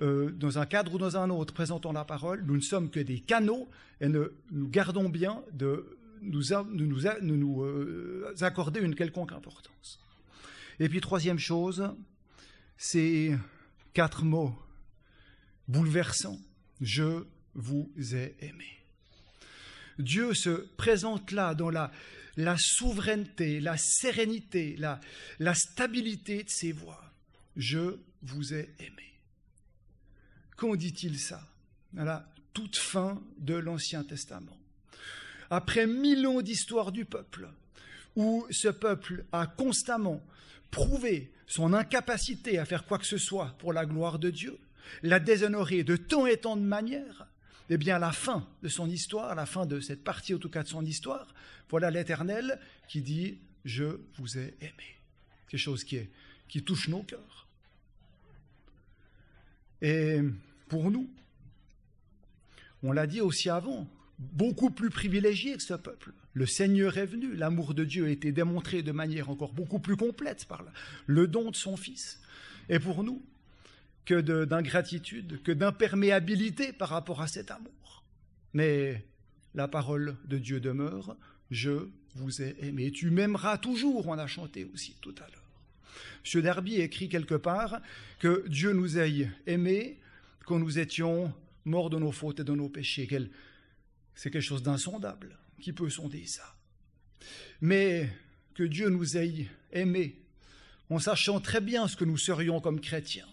euh, dans un cadre ou dans un autre, présentons la parole, nous ne sommes que des canaux et ne, nous gardons bien de nous, nous, nous, euh, accorder une quelconque importance. Et puis troisième chose, ces quatre mots bouleversants. Je vous ai aimé. Dieu se présente là dans la, la souveraineté, la sérénité, la, la stabilité de ses voix. Je vous ai aimé. Quand dit-il ça? À la toute fin de l'Ancien Testament. Après mille ans d'histoire du peuple, où ce peuple a constamment prouvé son incapacité à faire quoi que ce soit pour la gloire de Dieu, l'a déshonoré de tant et tant de manières, eh bien, la fin de son histoire, la fin de cette partie, en tout cas de son histoire, voilà l'Éternel qui dit Je vous ai aimé. Quelque chose qui, qui touche nos cœurs. Et pour nous, on l'a dit aussi avant, beaucoup plus privilégié que ce peuple. Le Seigneur est venu, l'amour de Dieu a été démontré de manière encore beaucoup plus complète par le don de son Fils. Et pour nous, que d'ingratitude, que d'imperméabilité par rapport à cet amour. Mais la parole de Dieu demeure, je vous ai aimé. Tu m'aimeras toujours, on a chanté aussi tout à l'heure. M. Derby écrit quelque part que Dieu nous ait aimés quand nous étions morts de nos fautes et de nos péchés. C'est quelque chose d'insondable. Qui peut sonder ça Mais que Dieu nous ait aimés en sachant très bien ce que nous serions comme chrétiens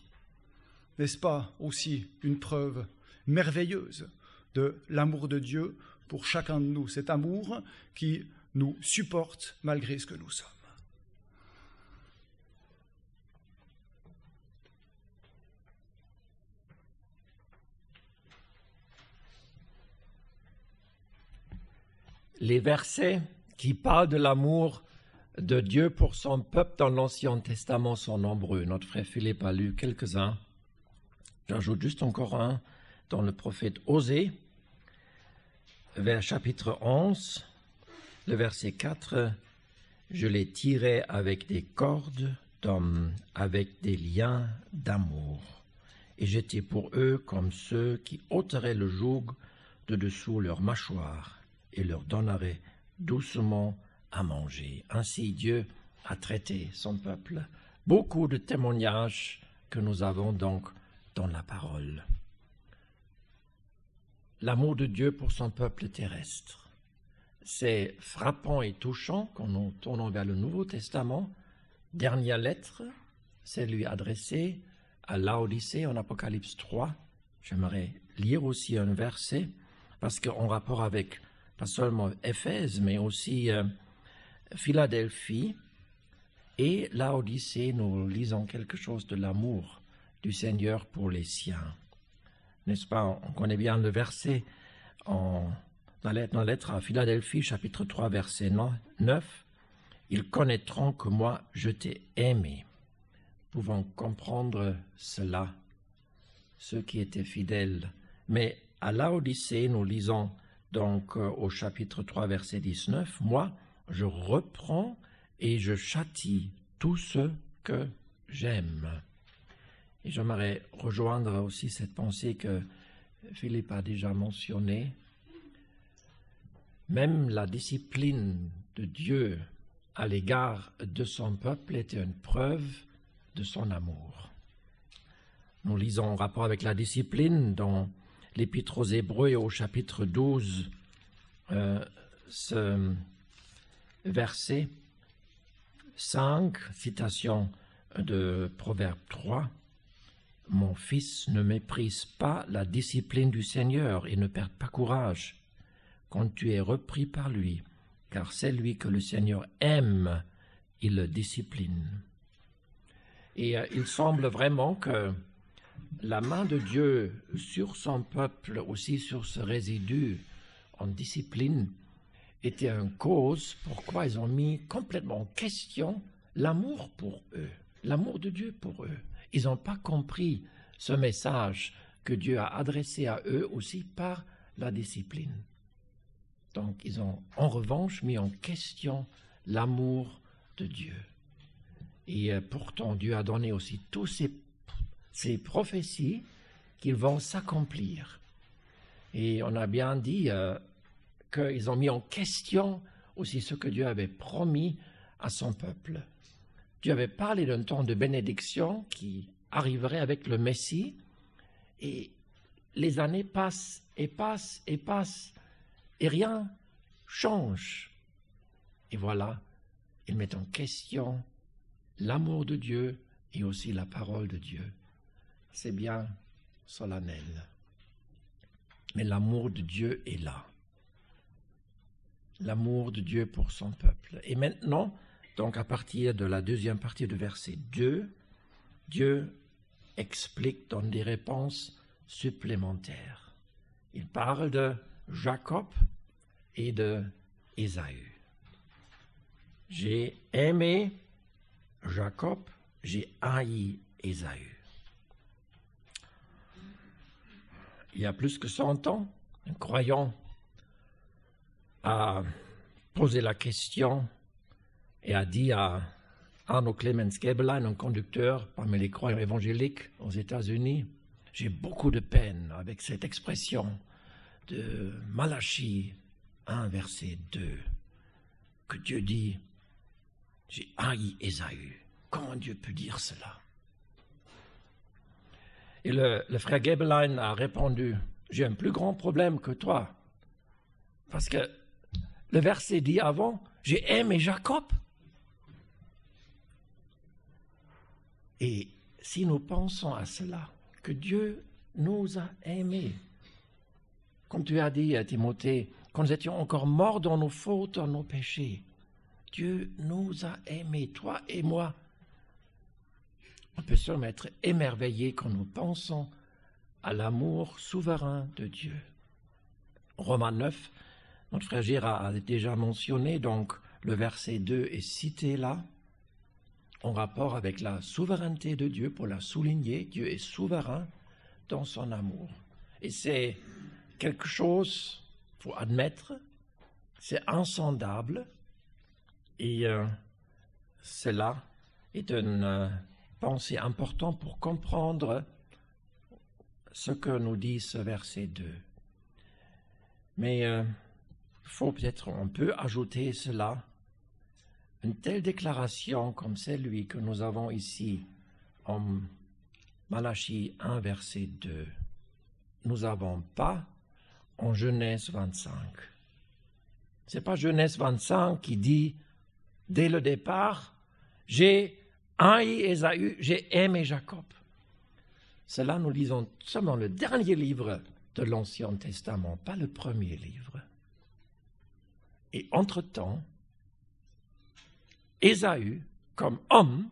n'est-ce pas aussi une preuve merveilleuse de l'amour de Dieu pour chacun de nous, cet amour qui nous supporte malgré ce que nous sommes. Les versets qui parlent de l'amour de Dieu pour son peuple dans l'Ancien Testament sont nombreux. Notre frère Philippe a lu quelques-uns. J'ajoute juste encore un dans le prophète Osée, vers chapitre 11, le verset 4. Je les tirais avec des cordes d'hommes, avec des liens d'amour. Et j'étais pour eux comme ceux qui ôteraient le joug de dessous leur mâchoire et leur donneraient doucement à manger. Ainsi Dieu a traité son peuple. Beaucoup de témoignages que nous avons donc dans la parole. L'amour de Dieu pour son peuple terrestre. C'est frappant et touchant quand nous tournons vers le Nouveau Testament. Dernière lettre, c'est lui adressée à Laodicée en Apocalypse 3. J'aimerais lire aussi un verset parce qu'en rapport avec pas seulement Éphèse, mais aussi euh, Philadelphie et Laodicée, nous lisons quelque chose de l'amour du Seigneur pour les siens. N'est-ce pas? On connaît bien le verset en, dans, la, lettre à Philadelphie, chapitre 3, verset 9. Ils connaîtront que moi, je t'ai aimé. Pouvons comprendre cela, ceux qui étaient fidèles. Mais à l'Odyssée, nous lisons donc euh, au chapitre 3, verset 19, Moi, je reprends et je châtie tous ceux que j'aime. Et j'aimerais rejoindre aussi cette pensée que Philippe a déjà mentionnée. Même la discipline de Dieu à l'égard de son peuple était une preuve de son amour. Nous lisons en rapport avec la discipline dans l'Épître aux Hébreux au chapitre 12 euh, ce verset 5, citation de Proverbe 3. Mon fils, ne méprise pas la discipline du Seigneur et ne perd pas courage quand tu es repris par lui, car c'est lui que le Seigneur aime, il le discipline. Et euh, il semble vraiment que la main de Dieu sur son peuple, aussi sur ce résidu en discipline, était une cause pourquoi ils ont mis complètement en question l'amour pour eux, l'amour de Dieu pour eux. Ils n'ont pas compris ce message que Dieu a adressé à eux aussi par la discipline. Donc ils ont en revanche mis en question l'amour de Dieu. Et euh, pourtant Dieu a donné aussi tous ces, prophéties qui vont s'accomplir. Et on a bien dit euh, qu'ils ont mis en question aussi ce que Dieu avait promis à son peuple. Dieu avait parlé d'un temps de bénédiction qui arriverait avec le Messie, et les années passent et passent et passent, et rien change. Et voilà, ils mettent en question l'amour de Dieu et aussi la parole de Dieu. C'est bien solennel. Mais l'amour de Dieu est là. L'amour de Dieu pour son peuple. Et maintenant, donc à partir de la deuxième partie du verset 2, Dieu explique, donne des réponses supplémentaires. Il parle de Jacob et de Ésaü. J'ai aimé Jacob, j'ai haï Ésaü. Il y a plus que cent ans, un croyant a posé la question et a dit à Arno Clemens Gebelein, un conducteur parmi les croyants évangéliques aux États-Unis, j'ai beaucoup de peine avec cette expression de Malachie 1, verset 2, que Dieu dit J'ai haï Ésaü. Comment Dieu peut dire cela? Et le, frère Gebelein a répondu J'ai un plus grand problème que toi. Parce que le verset dit avant J'ai aimé Jacob. Et si nous pensons à cela, que Dieu nous a aimés, comme tu as dit Timothée, quand nous étions encore morts dans nos fautes, dans nos péchés, Dieu nous a aimés, toi et moi. On peut seulement être émerveillé quand nous pensons à l'amour souverain de Dieu. Romains 9, notre frère Gérard a déjà mentionné, donc le verset 2 est cité là en rapport avec la souveraineté de Dieu pour la souligner. Dieu est souverain dans son amour. Et c'est quelque chose, faut admettre, c'est insondable. Et euh, cela est une euh, pensée importante pour comprendre ce que nous dit ce verset 2. Mais euh, faut peut-être, on peut ajouter cela une telle déclaration comme celle que nous avons ici en Malachie 1, verset 2, nous n'avons pas en Genèse 25. C'est pas Genèse 25 qui dit dès le départ, j'ai haï Esaü, j'ai aimé Jacob. Cela nous lisons seulement le dernier livre de l'Ancien Testament, pas le premier livre. Et entre-temps, Ésaü, comme homme,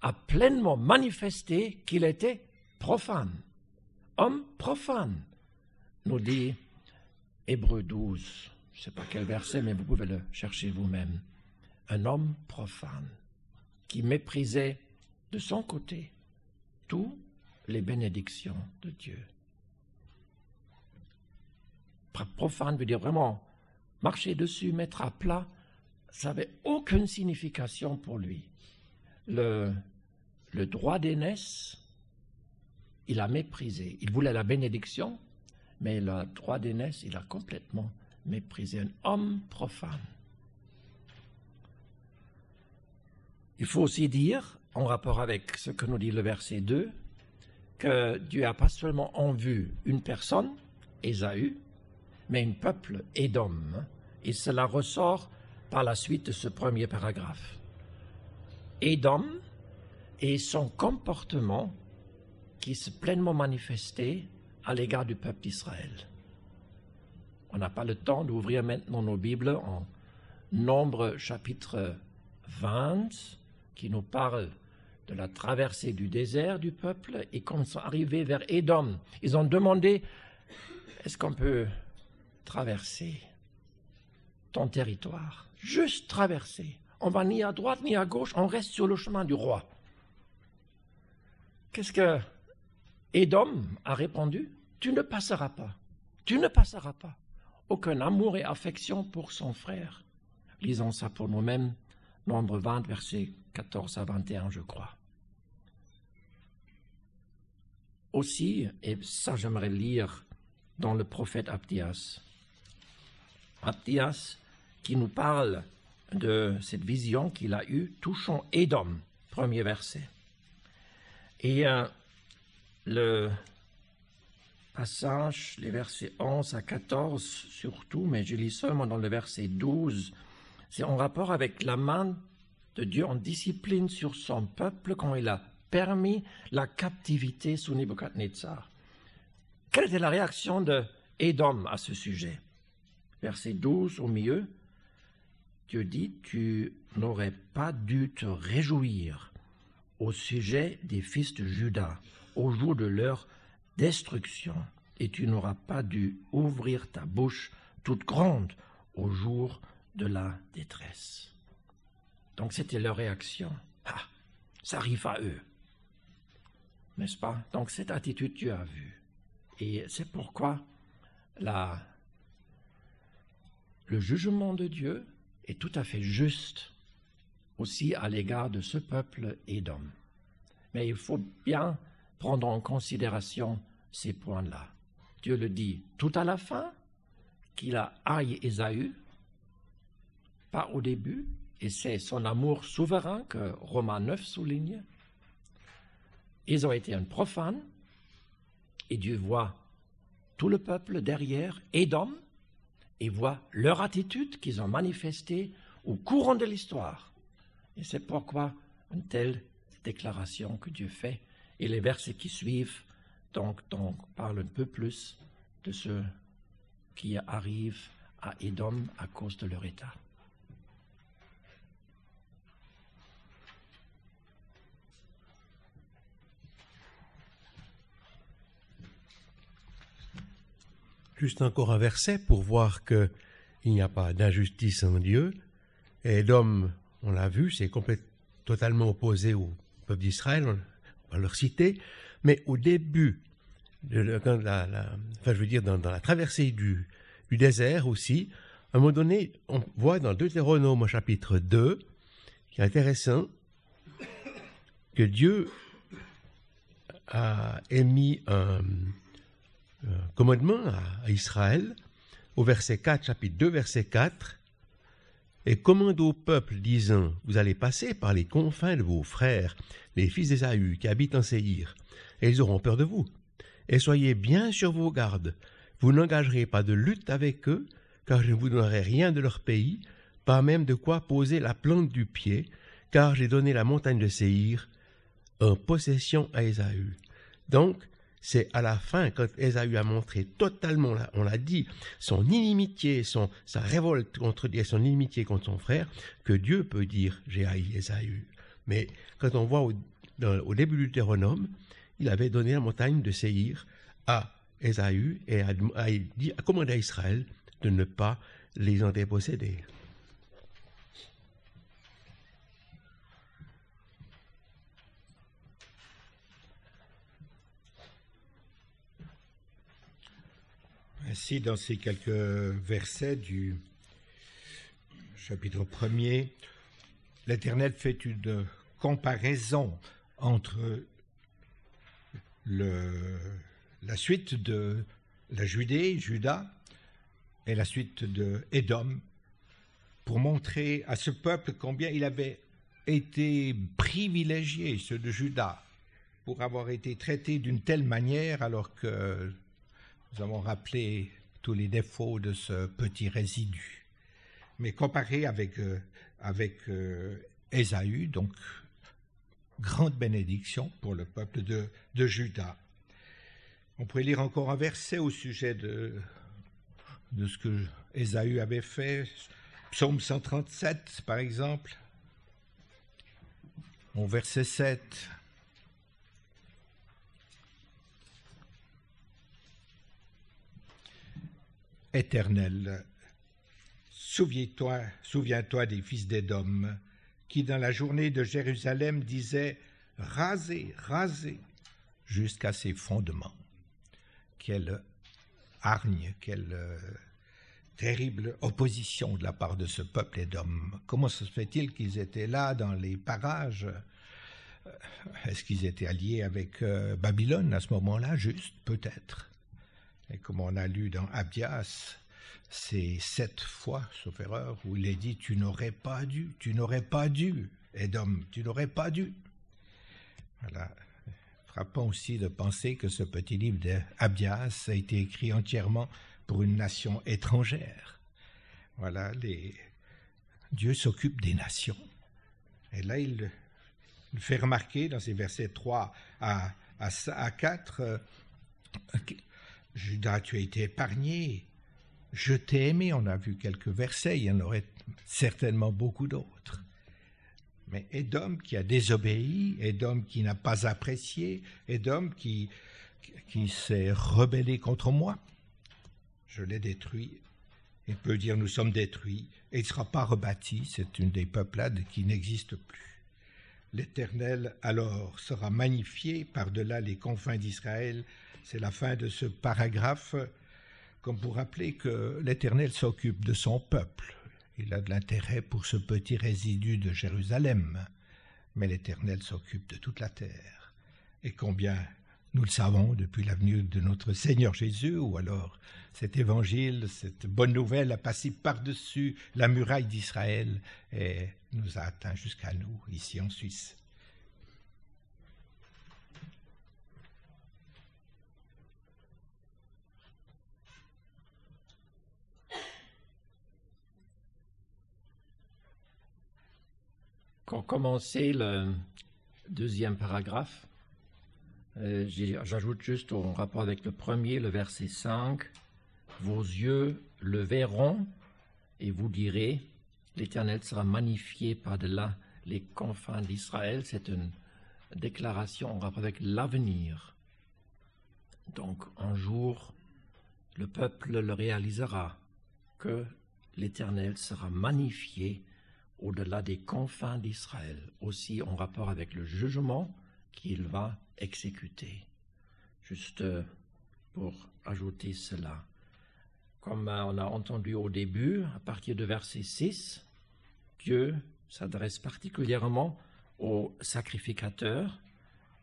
a pleinement manifesté qu'il était profane. Homme profane, nous dit Hébreu 12. Je ne sais pas quel verset, mais vous pouvez le chercher vous-même. Un homme profane qui méprisait de son côté toutes les bénédictions de Dieu. Profane veut dire vraiment marcher dessus, mettre à plat ça n'avait aucune signification pour lui. Le, le droit d'aînesse, il a méprisé. Il voulait la bénédiction, mais le droit d'aînesse, il a complètement méprisé. Un homme profane. Il faut aussi dire, en rapport avec ce que nous dit le verset 2, que Dieu n'a pas seulement en vue une personne, Ésaü, mais un peuple, Édom. Et cela ressort par la suite de ce premier paragraphe. Édom et son comportement qui s'est pleinement manifesté à l'égard du peuple d'Israël. On n'a pas le temps d'ouvrir maintenant nos Bibles en Nombre chapitre 20, qui nous parle de la traversée du désert du peuple, et quand ils sont arrivés vers Édom, ils ont demandé, est-ce qu'on peut traverser ton territoire? Juste traverser. On va ni à droite ni à gauche, on reste sur le chemin du roi. Qu'est-ce que Édom a répondu? Tu ne passeras pas. Tu ne passeras pas. Aucun amour et affection pour son frère. Lisons ça pour nous-mêmes. Nombre 20, versets 14 à 21, je crois. Aussi, et ça j'aimerais lire dans le prophète Abdias. Abdias qui nous parle de cette vision qu'il a eue touchant Édom, premier verset. Et euh, le passage, les versets 11 à 14 surtout, mais je lis seulement dans le verset 12, c'est en rapport avec la main de Dieu en discipline sur son peuple quand il a permis la captivité sous Nebuchadnezzar. Quelle était la réaction de Édom à ce sujet? Verset 12 au milieu, Dieu dit, tu n'aurais pas dû te réjouir au sujet des fils de Judas au jour de leur destruction, et tu n'auras pas dû ouvrir ta bouche toute grande au jour de la détresse. Donc c'était leur réaction. Ah, ça arrive à eux. N'est-ce pas? Donc cette attitude, tu as vu. Et c'est pourquoi la, le jugement de Dieu est tout à fait juste aussi à l'égard de ce peuple d'hommes. Mais il faut bien prendre en considération ces points-là. Dieu le dit tout à la fin, qu'il a haï Ésaü, pas au début, et c'est son amour souverain que Romain 9 souligne. Ils ont été un profane, et Dieu voit tout le peuple derrière, Édom, et voit leur attitude qu'ils ont manifestée au courant de l'histoire. Et c'est pourquoi une telle déclaration que Dieu fait, et les versets qui suivent, donc, donc parlent un peu plus de ce qui arrive à Édom à cause de leur état. Juste encore un verset pour voir qu'il n'y a pas d'injustice en Dieu. Et l'homme, on l'a vu, c'est totalement opposé au peuple d'Israël, on va leur citer, mais au début, enfin je veux dire dans, la traversée du, du, désert aussi, à un moment donné, on voit dans Deutéronome chapitre 2, qui est intéressant, que Dieu a émis un, commandement à, Israël, au verset 4, chapitre 2, verset 4, et commande au peuple, disant, Vous allez passer par les confins de vos frères, les fils d'Ésaü, qui habitent en Séhir, et ils auront peur de vous. Et soyez bien sur vos gardes. Vous n'engagerez pas de lutte avec eux, car je ne vous donnerai rien de leur pays, pas même de quoi poser la plante du pied, car j'ai donné la montagne de Séhir en possession à Ésaü. Donc, c'est à la fin, quand Ésaü a montré totalement, on l'a dit, son inimitié, son, sa révolte contre Dieu, son inimitié contre son frère, que Dieu peut dire j'ai haï Ésaü. Mais quand on voit au, début du Théronome, il avait donné la montagne de Séhir à Ésaü et a, a commandé à Israël de ne pas les en déposséder. Ainsi, dans ces quelques versets du chapitre 1er, l'Éternel fait une comparaison entre la suite de la Judée, Juda, et la suite de Édom, pour montrer à ce peuple combien il avait été privilégié, ceux de Juda, pour avoir été traité d'une telle manière alors que nous avons rappelé tous les défauts de ce petit résidu. Mais comparé avec, euh, avec euh, Ésaü, donc grande bénédiction pour le peuple de, de Juda. On pourrait lire encore un verset au sujet de, de ce que Ésaü avait fait. Psaume 137, par exemple. Au verset 7. Éternel, souviens-toi, souviens-toi des fils d'Édom, qui dans la journée de Jérusalem disaient Rasez, rasez, jusqu'à ses fondements. Quelle hargne, quelle euh, terrible opposition de la part de ce peuple d'hommes. Comment se fait-il qu'ils étaient là dans les parages? Euh, Est-ce qu'ils étaient alliés avec euh, Babylone à ce moment-là? Juste, peut-être. Et comme on a lu dans Abdias, c'est sept fois, sauf erreur, où il est dit Tu n'aurais pas dû, tu n'aurais pas dû, Edom, tu n'aurais pas dû. Voilà. Frappant aussi de penser que ce petit livre d'Abdias a été écrit entièrement pour une nation étrangère. Voilà. Dieu s'occupe des nations. Et là, il, fait remarquer dans ces versets 3 à, à, 4, euh, Judas, tu as été épargné, je t'ai aimé, on a vu quelques versets, il y en aurait certainement beaucoup d'autres. Mais Édom qui a désobéi, Édom qui n'a pas apprécié, Édom qui, qui s'est rebellé contre moi, je l'ai détruit. Il peut dire nous sommes détruits et il ne sera pas rebâti. C'est une des peuplades qui n'existe plus. L'Éternel alors sera magnifié par-delà les confins d'Israël. C'est la fin de ce paragraphe, comme pour rappeler que l'Éternel s'occupe de son peuple. Il a de l'intérêt pour ce petit résidu de Jérusalem, mais l'Éternel s'occupe de toute la terre. Et combien nous le savons depuis l'avenue de notre Seigneur Jésus, ou alors cet évangile, cette bonne nouvelle a passé par-dessus la muraille d'Israël et nous a atteint jusqu'à nous, ici en Suisse. Pour commencer le deuxième paragraphe, euh, j'ajoute juste en rapport avec le premier, le verset 5, Vos yeux le verront et vous direz, l'Éternel sera magnifié par-delà les confins d'Israël. C'est une déclaration en rapport avec l'avenir. Donc un jour, le peuple le réalisera, que l'Éternel sera magnifié au-delà des confins d'Israël, aussi en rapport avec le jugement qu'il va exécuter. Juste euh, pour ajouter cela. Comme euh, on a entendu au début, à partir de verset 6, Dieu s'adresse particulièrement aux sacrificateurs,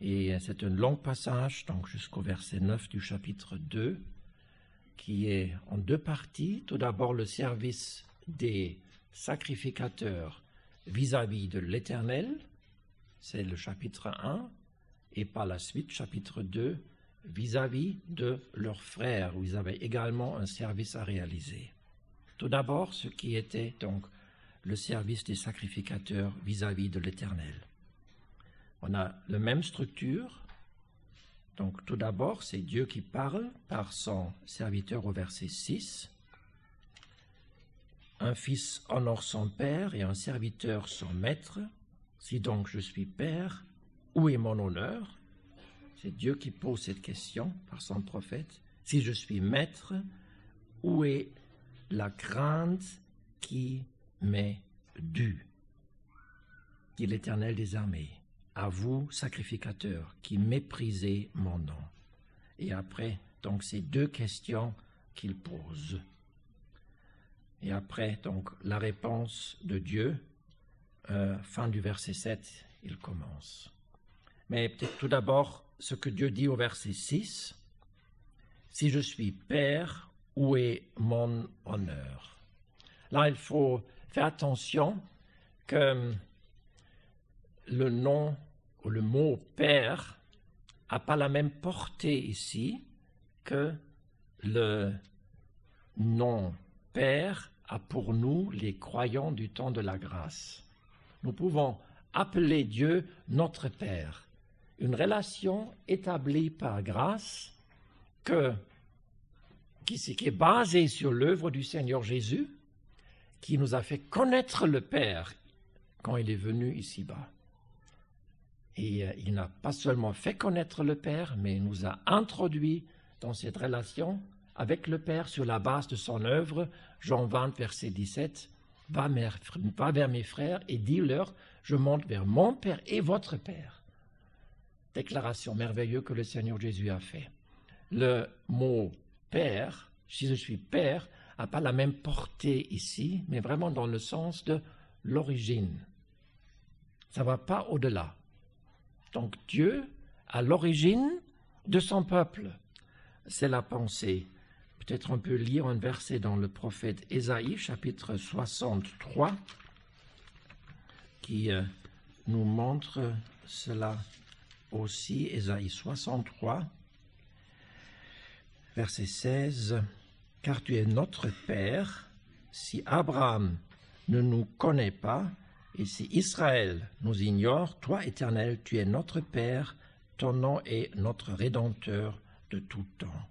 et c'est un long passage, donc jusqu'au verset 9 du chapitre 2, qui est en deux parties. Tout d'abord le service des sacrificateurs vis-à-vis -vis de l'Éternel, c'est le chapitre 1, et par la suite, chapitre 2, vis-à-vis de leurs frères, où ils avaient également un service à réaliser. Tout d'abord, ce qui était donc le service des sacrificateurs vis-à-vis de l'Éternel. On a la même structure. Donc tout d'abord, c'est Dieu qui parle par son serviteur au verset 6. Un fils honore son père et un serviteur son maître. Si donc je suis père, où est mon honneur? C'est Dieu qui pose cette question par son prophète. Si je suis maître, où est la crainte qui m'est due? Dit l'Éternel des armées, à vous, sacrificateurs, qui méprisez mon nom. Et après, donc, ces deux questions qu'il pose. Et après, donc, la réponse de Dieu, euh, fin du verset 7, il commence. Mais peut-être tout d'abord, ce que Dieu dit au verset 6, Si je suis Père, où est mon honneur? Là, il faut faire attention que le nom ou le mot Père n'a pas la même portée ici que le nom Père a pour nous les croyants du temps de la grâce. Nous pouvons appeler Dieu notre Père, une relation établie par grâce qui, est basée sur l'œuvre du Seigneur Jésus, qui nous a fait connaître le Père quand il est venu ici-bas. Et euh, il n'a pas seulement fait connaître le Père, mais il nous a introduit dans cette relation avec le Père sur la base de son œuvre. Jean 20, verset 17. Va, va vers mes frères et dis-leur, je monte vers mon Père et votre Père. Déclaration merveilleuse que le Seigneur Jésus a fait. Le mot Père, si je suis Père, n'a pas la même portée ici, mais vraiment dans le sens de l'origine. Ça ne va pas au-delà. Donc Dieu, à l'origine de son peuple, c'est la pensée. Peut-être on peut lire un verset dans le prophète Ésaïe, chapitre 63, qui euh, nous montre cela aussi. Ésaïe 63, verset 16. Car tu es notre Père, si Abraham ne nous connaît pas, et si Israël nous ignore, toi, Éternel, tu es notre Père, ton nom est notre Rédempteur de tout temps.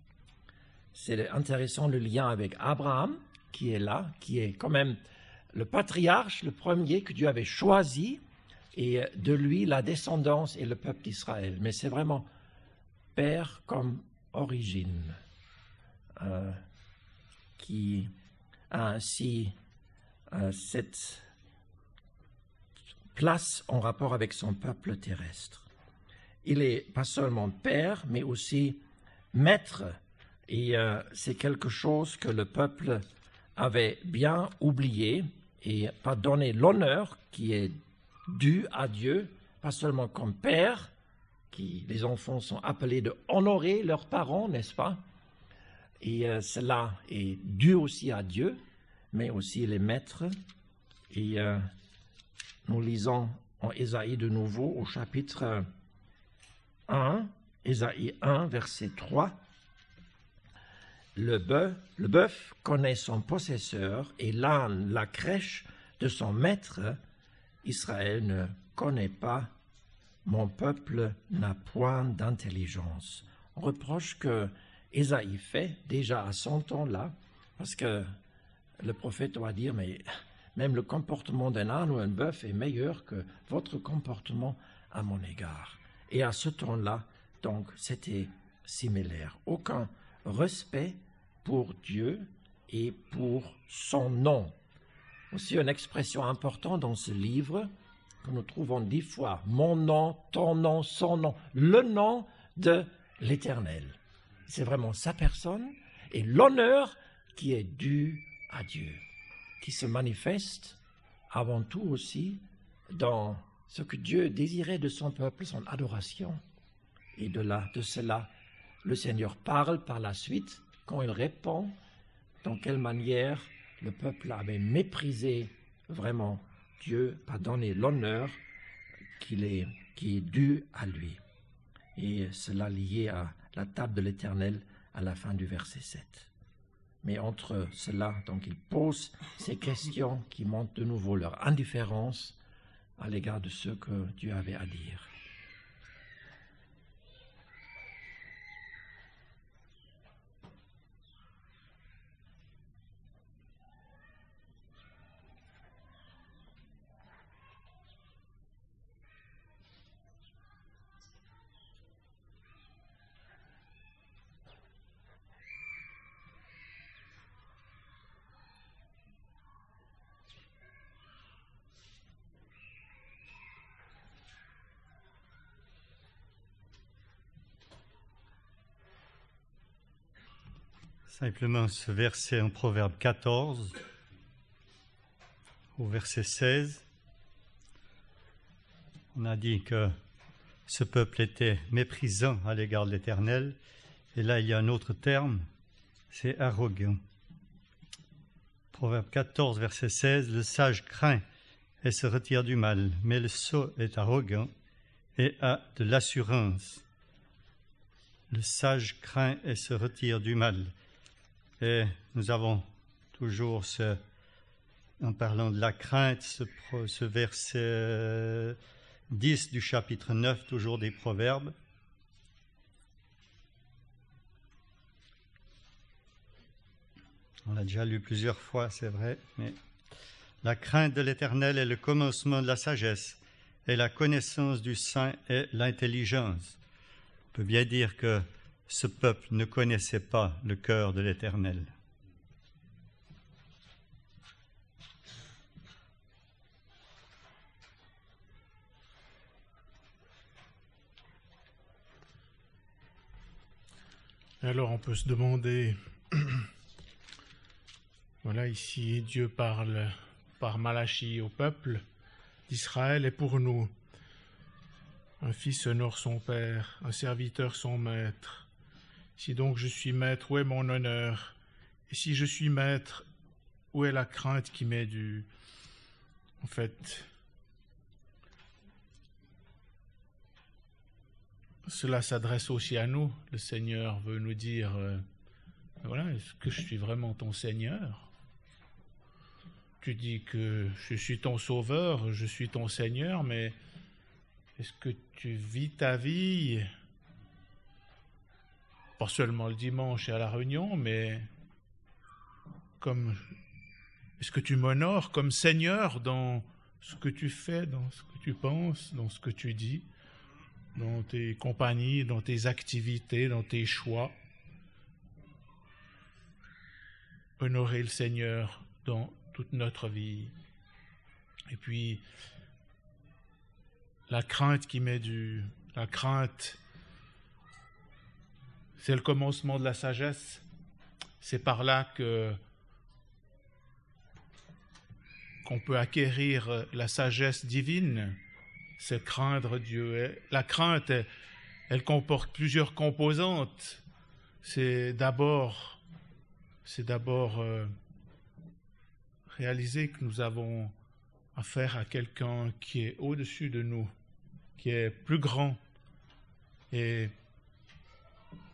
C'est intéressant le lien avec Abraham, qui est là, qui est quand même le patriarche, le premier que Dieu avait choisi, et de lui la descendance et le peuple d'Israël. Mais c'est vraiment Père comme origine, euh, qui a ainsi euh, cette place en rapport avec son peuple terrestre. Il est pas seulement père, mais aussi maître, et euh, c'est quelque chose que le peuple avait bien oublié et pas donné l'honneur qui est dû à Dieu, pas seulement comme père, qui les enfants sont appelés de honorer leurs parents, n'est-ce pas? Et euh, cela est dû aussi à Dieu, mais aussi les maîtres. Et euh, nous lisons en Ésaïe de nouveau au chapitre 1, Ésaïe 1, verset 3. Le bœuf, connaît son possesseur et l'âne la crèche de son maître. Israël ne connaît pas, mon peuple n'a point d'intelligence. On reproche que Ésaïe fait déjà à son temps-là, parce que le prophète doit dire, mais même le comportement d'un âne ou un bœuf est meilleur que votre comportement à mon égard. Et à ce temps-là, donc, c'était similaire. Aucun respect pour Dieu et pour son nom. Aussi une expression importante dans ce livre que nous trouvons dix fois. Mon nom, ton nom, son nom, le nom de l'Éternel. C'est vraiment sa personne et l'honneur qui est dû à Dieu qui se manifeste avant tout aussi dans ce que Dieu désirait de son peuple, son adoration. Et de là, de cela, le Seigneur parle par la suite quand il répond dans quelle manière le peuple avait méprisé vraiment Dieu, pas donné l'honneur qui est dû à lui. Et cela lié à la table de l'Éternel à la fin du verset 7. Mais entre cela, donc ils posent ces questions qui montrent de nouveau leur indifférence à l'égard de ce que Dieu avait à dire. Simplement ce verset en Proverbe 14 au verset 16. On a dit que ce peuple était méprisant à l'égard de l'Éternel. Et là, il y a un autre terme, c'est arrogant. Proverbe 14, verset 16, le sage craint et se retire du mal, mais le sot est arrogant et a de l'assurance. Le sage craint et se retire du mal. Et nous avons toujours ce, en parlant de la crainte, ce, ce verset 10 du chapitre 9, toujours des Proverbes. On l'a déjà lu plusieurs fois, c'est vrai, mais la crainte de l'Éternel est le commencement de la sagesse, et la connaissance du Saint est l'intelligence. On peut bien dire que ce peuple ne connaissait pas le cœur de l'Éternel. Alors on peut se demander, *clears throat* voilà ici Dieu parle par Malachie au peuple d'Israël et pour nous. Un fils honore son père, un serviteur son maître. Si donc je suis maître, où est mon honneur? Et si je suis maître, où est la crainte qui m'est due? En fait, cela s'adresse aussi à nous. Le Seigneur veut nous dire, euh, voilà, est-ce que je suis vraiment ton Seigneur? Tu dis que je suis ton Sauveur, je suis ton Seigneur, mais est-ce que tu vis ta vie, seulement le dimanche et à la réunion, mais comme, est-ce que tu m'honores comme Seigneur dans ce que tu fais, dans ce que tu penses, dans ce que tu dis dans tes compagnies, dans tes activités, dans tes choix? Honorer le Seigneur dans toute notre vie. Et puis, la crainte qui m'est due, la crainte, c'est le commencement de la sagesse. C'est par là que qu'on peut acquérir la sagesse divine c'est craindre Dieu. La crainte, elle, comporte plusieurs composantes. C'est d'abord, c'est d'abord euh, réaliser que nous avons affaire à quelqu'un qui est au-dessus de nous, qui est plus grand et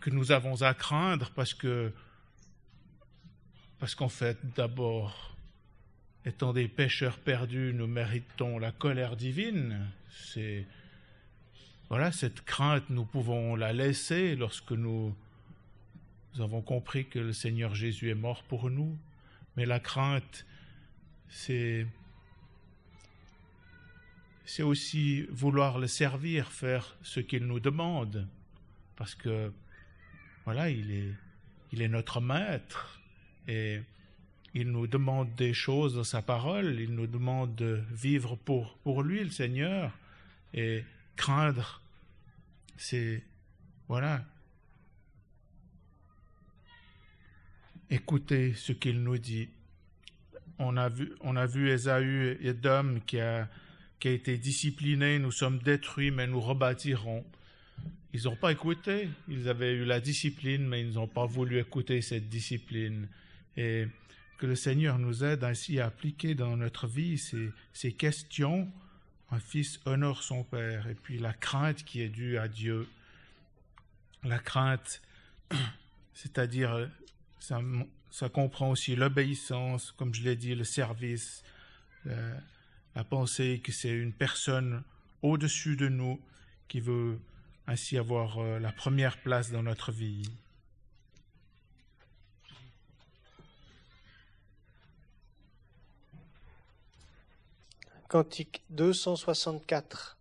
que nous avons à craindre parce que parce qu'en fait d'abord étant des pécheurs perdus, nous méritons la colère divine, c'est voilà cette crainte, nous pouvons la laisser lorsque nous, nous avons compris que le Seigneur Jésus est mort pour nous. Mais la crainte, c'est c'est aussi vouloir le servir, faire ce qu'il nous demande, parce que voilà, il est il est notre maître et il nous demande des choses dans sa parole, il nous demande de vivre pour, pour lui, le Seigneur, et craindre, c'est, voilà, écouter ce qu'il nous dit. On a vu, on a vu Ésaü et Dom qui a, qui a été discipliné, nous sommes détruits, mais nous rebâtirons. Ils n'ont pas écouté, ils avaient eu la discipline, mais ils n'ont pas voulu écouter cette discipline. Et que le Seigneur nous aide ainsi à appliquer dans notre vie ces, questions un fils honore son père, et puis la crainte qui est due à Dieu. La crainte, *clears throat* c'est-à-dire, ça, comprend aussi l'obéissance, comme je l'ai dit, le service, la, la pensée que c'est une personne au-dessus de nous qui veut ainsi avoir euh, la première place dans notre vie. Cantique 264.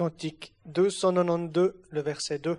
Cantique 292, le verset 2.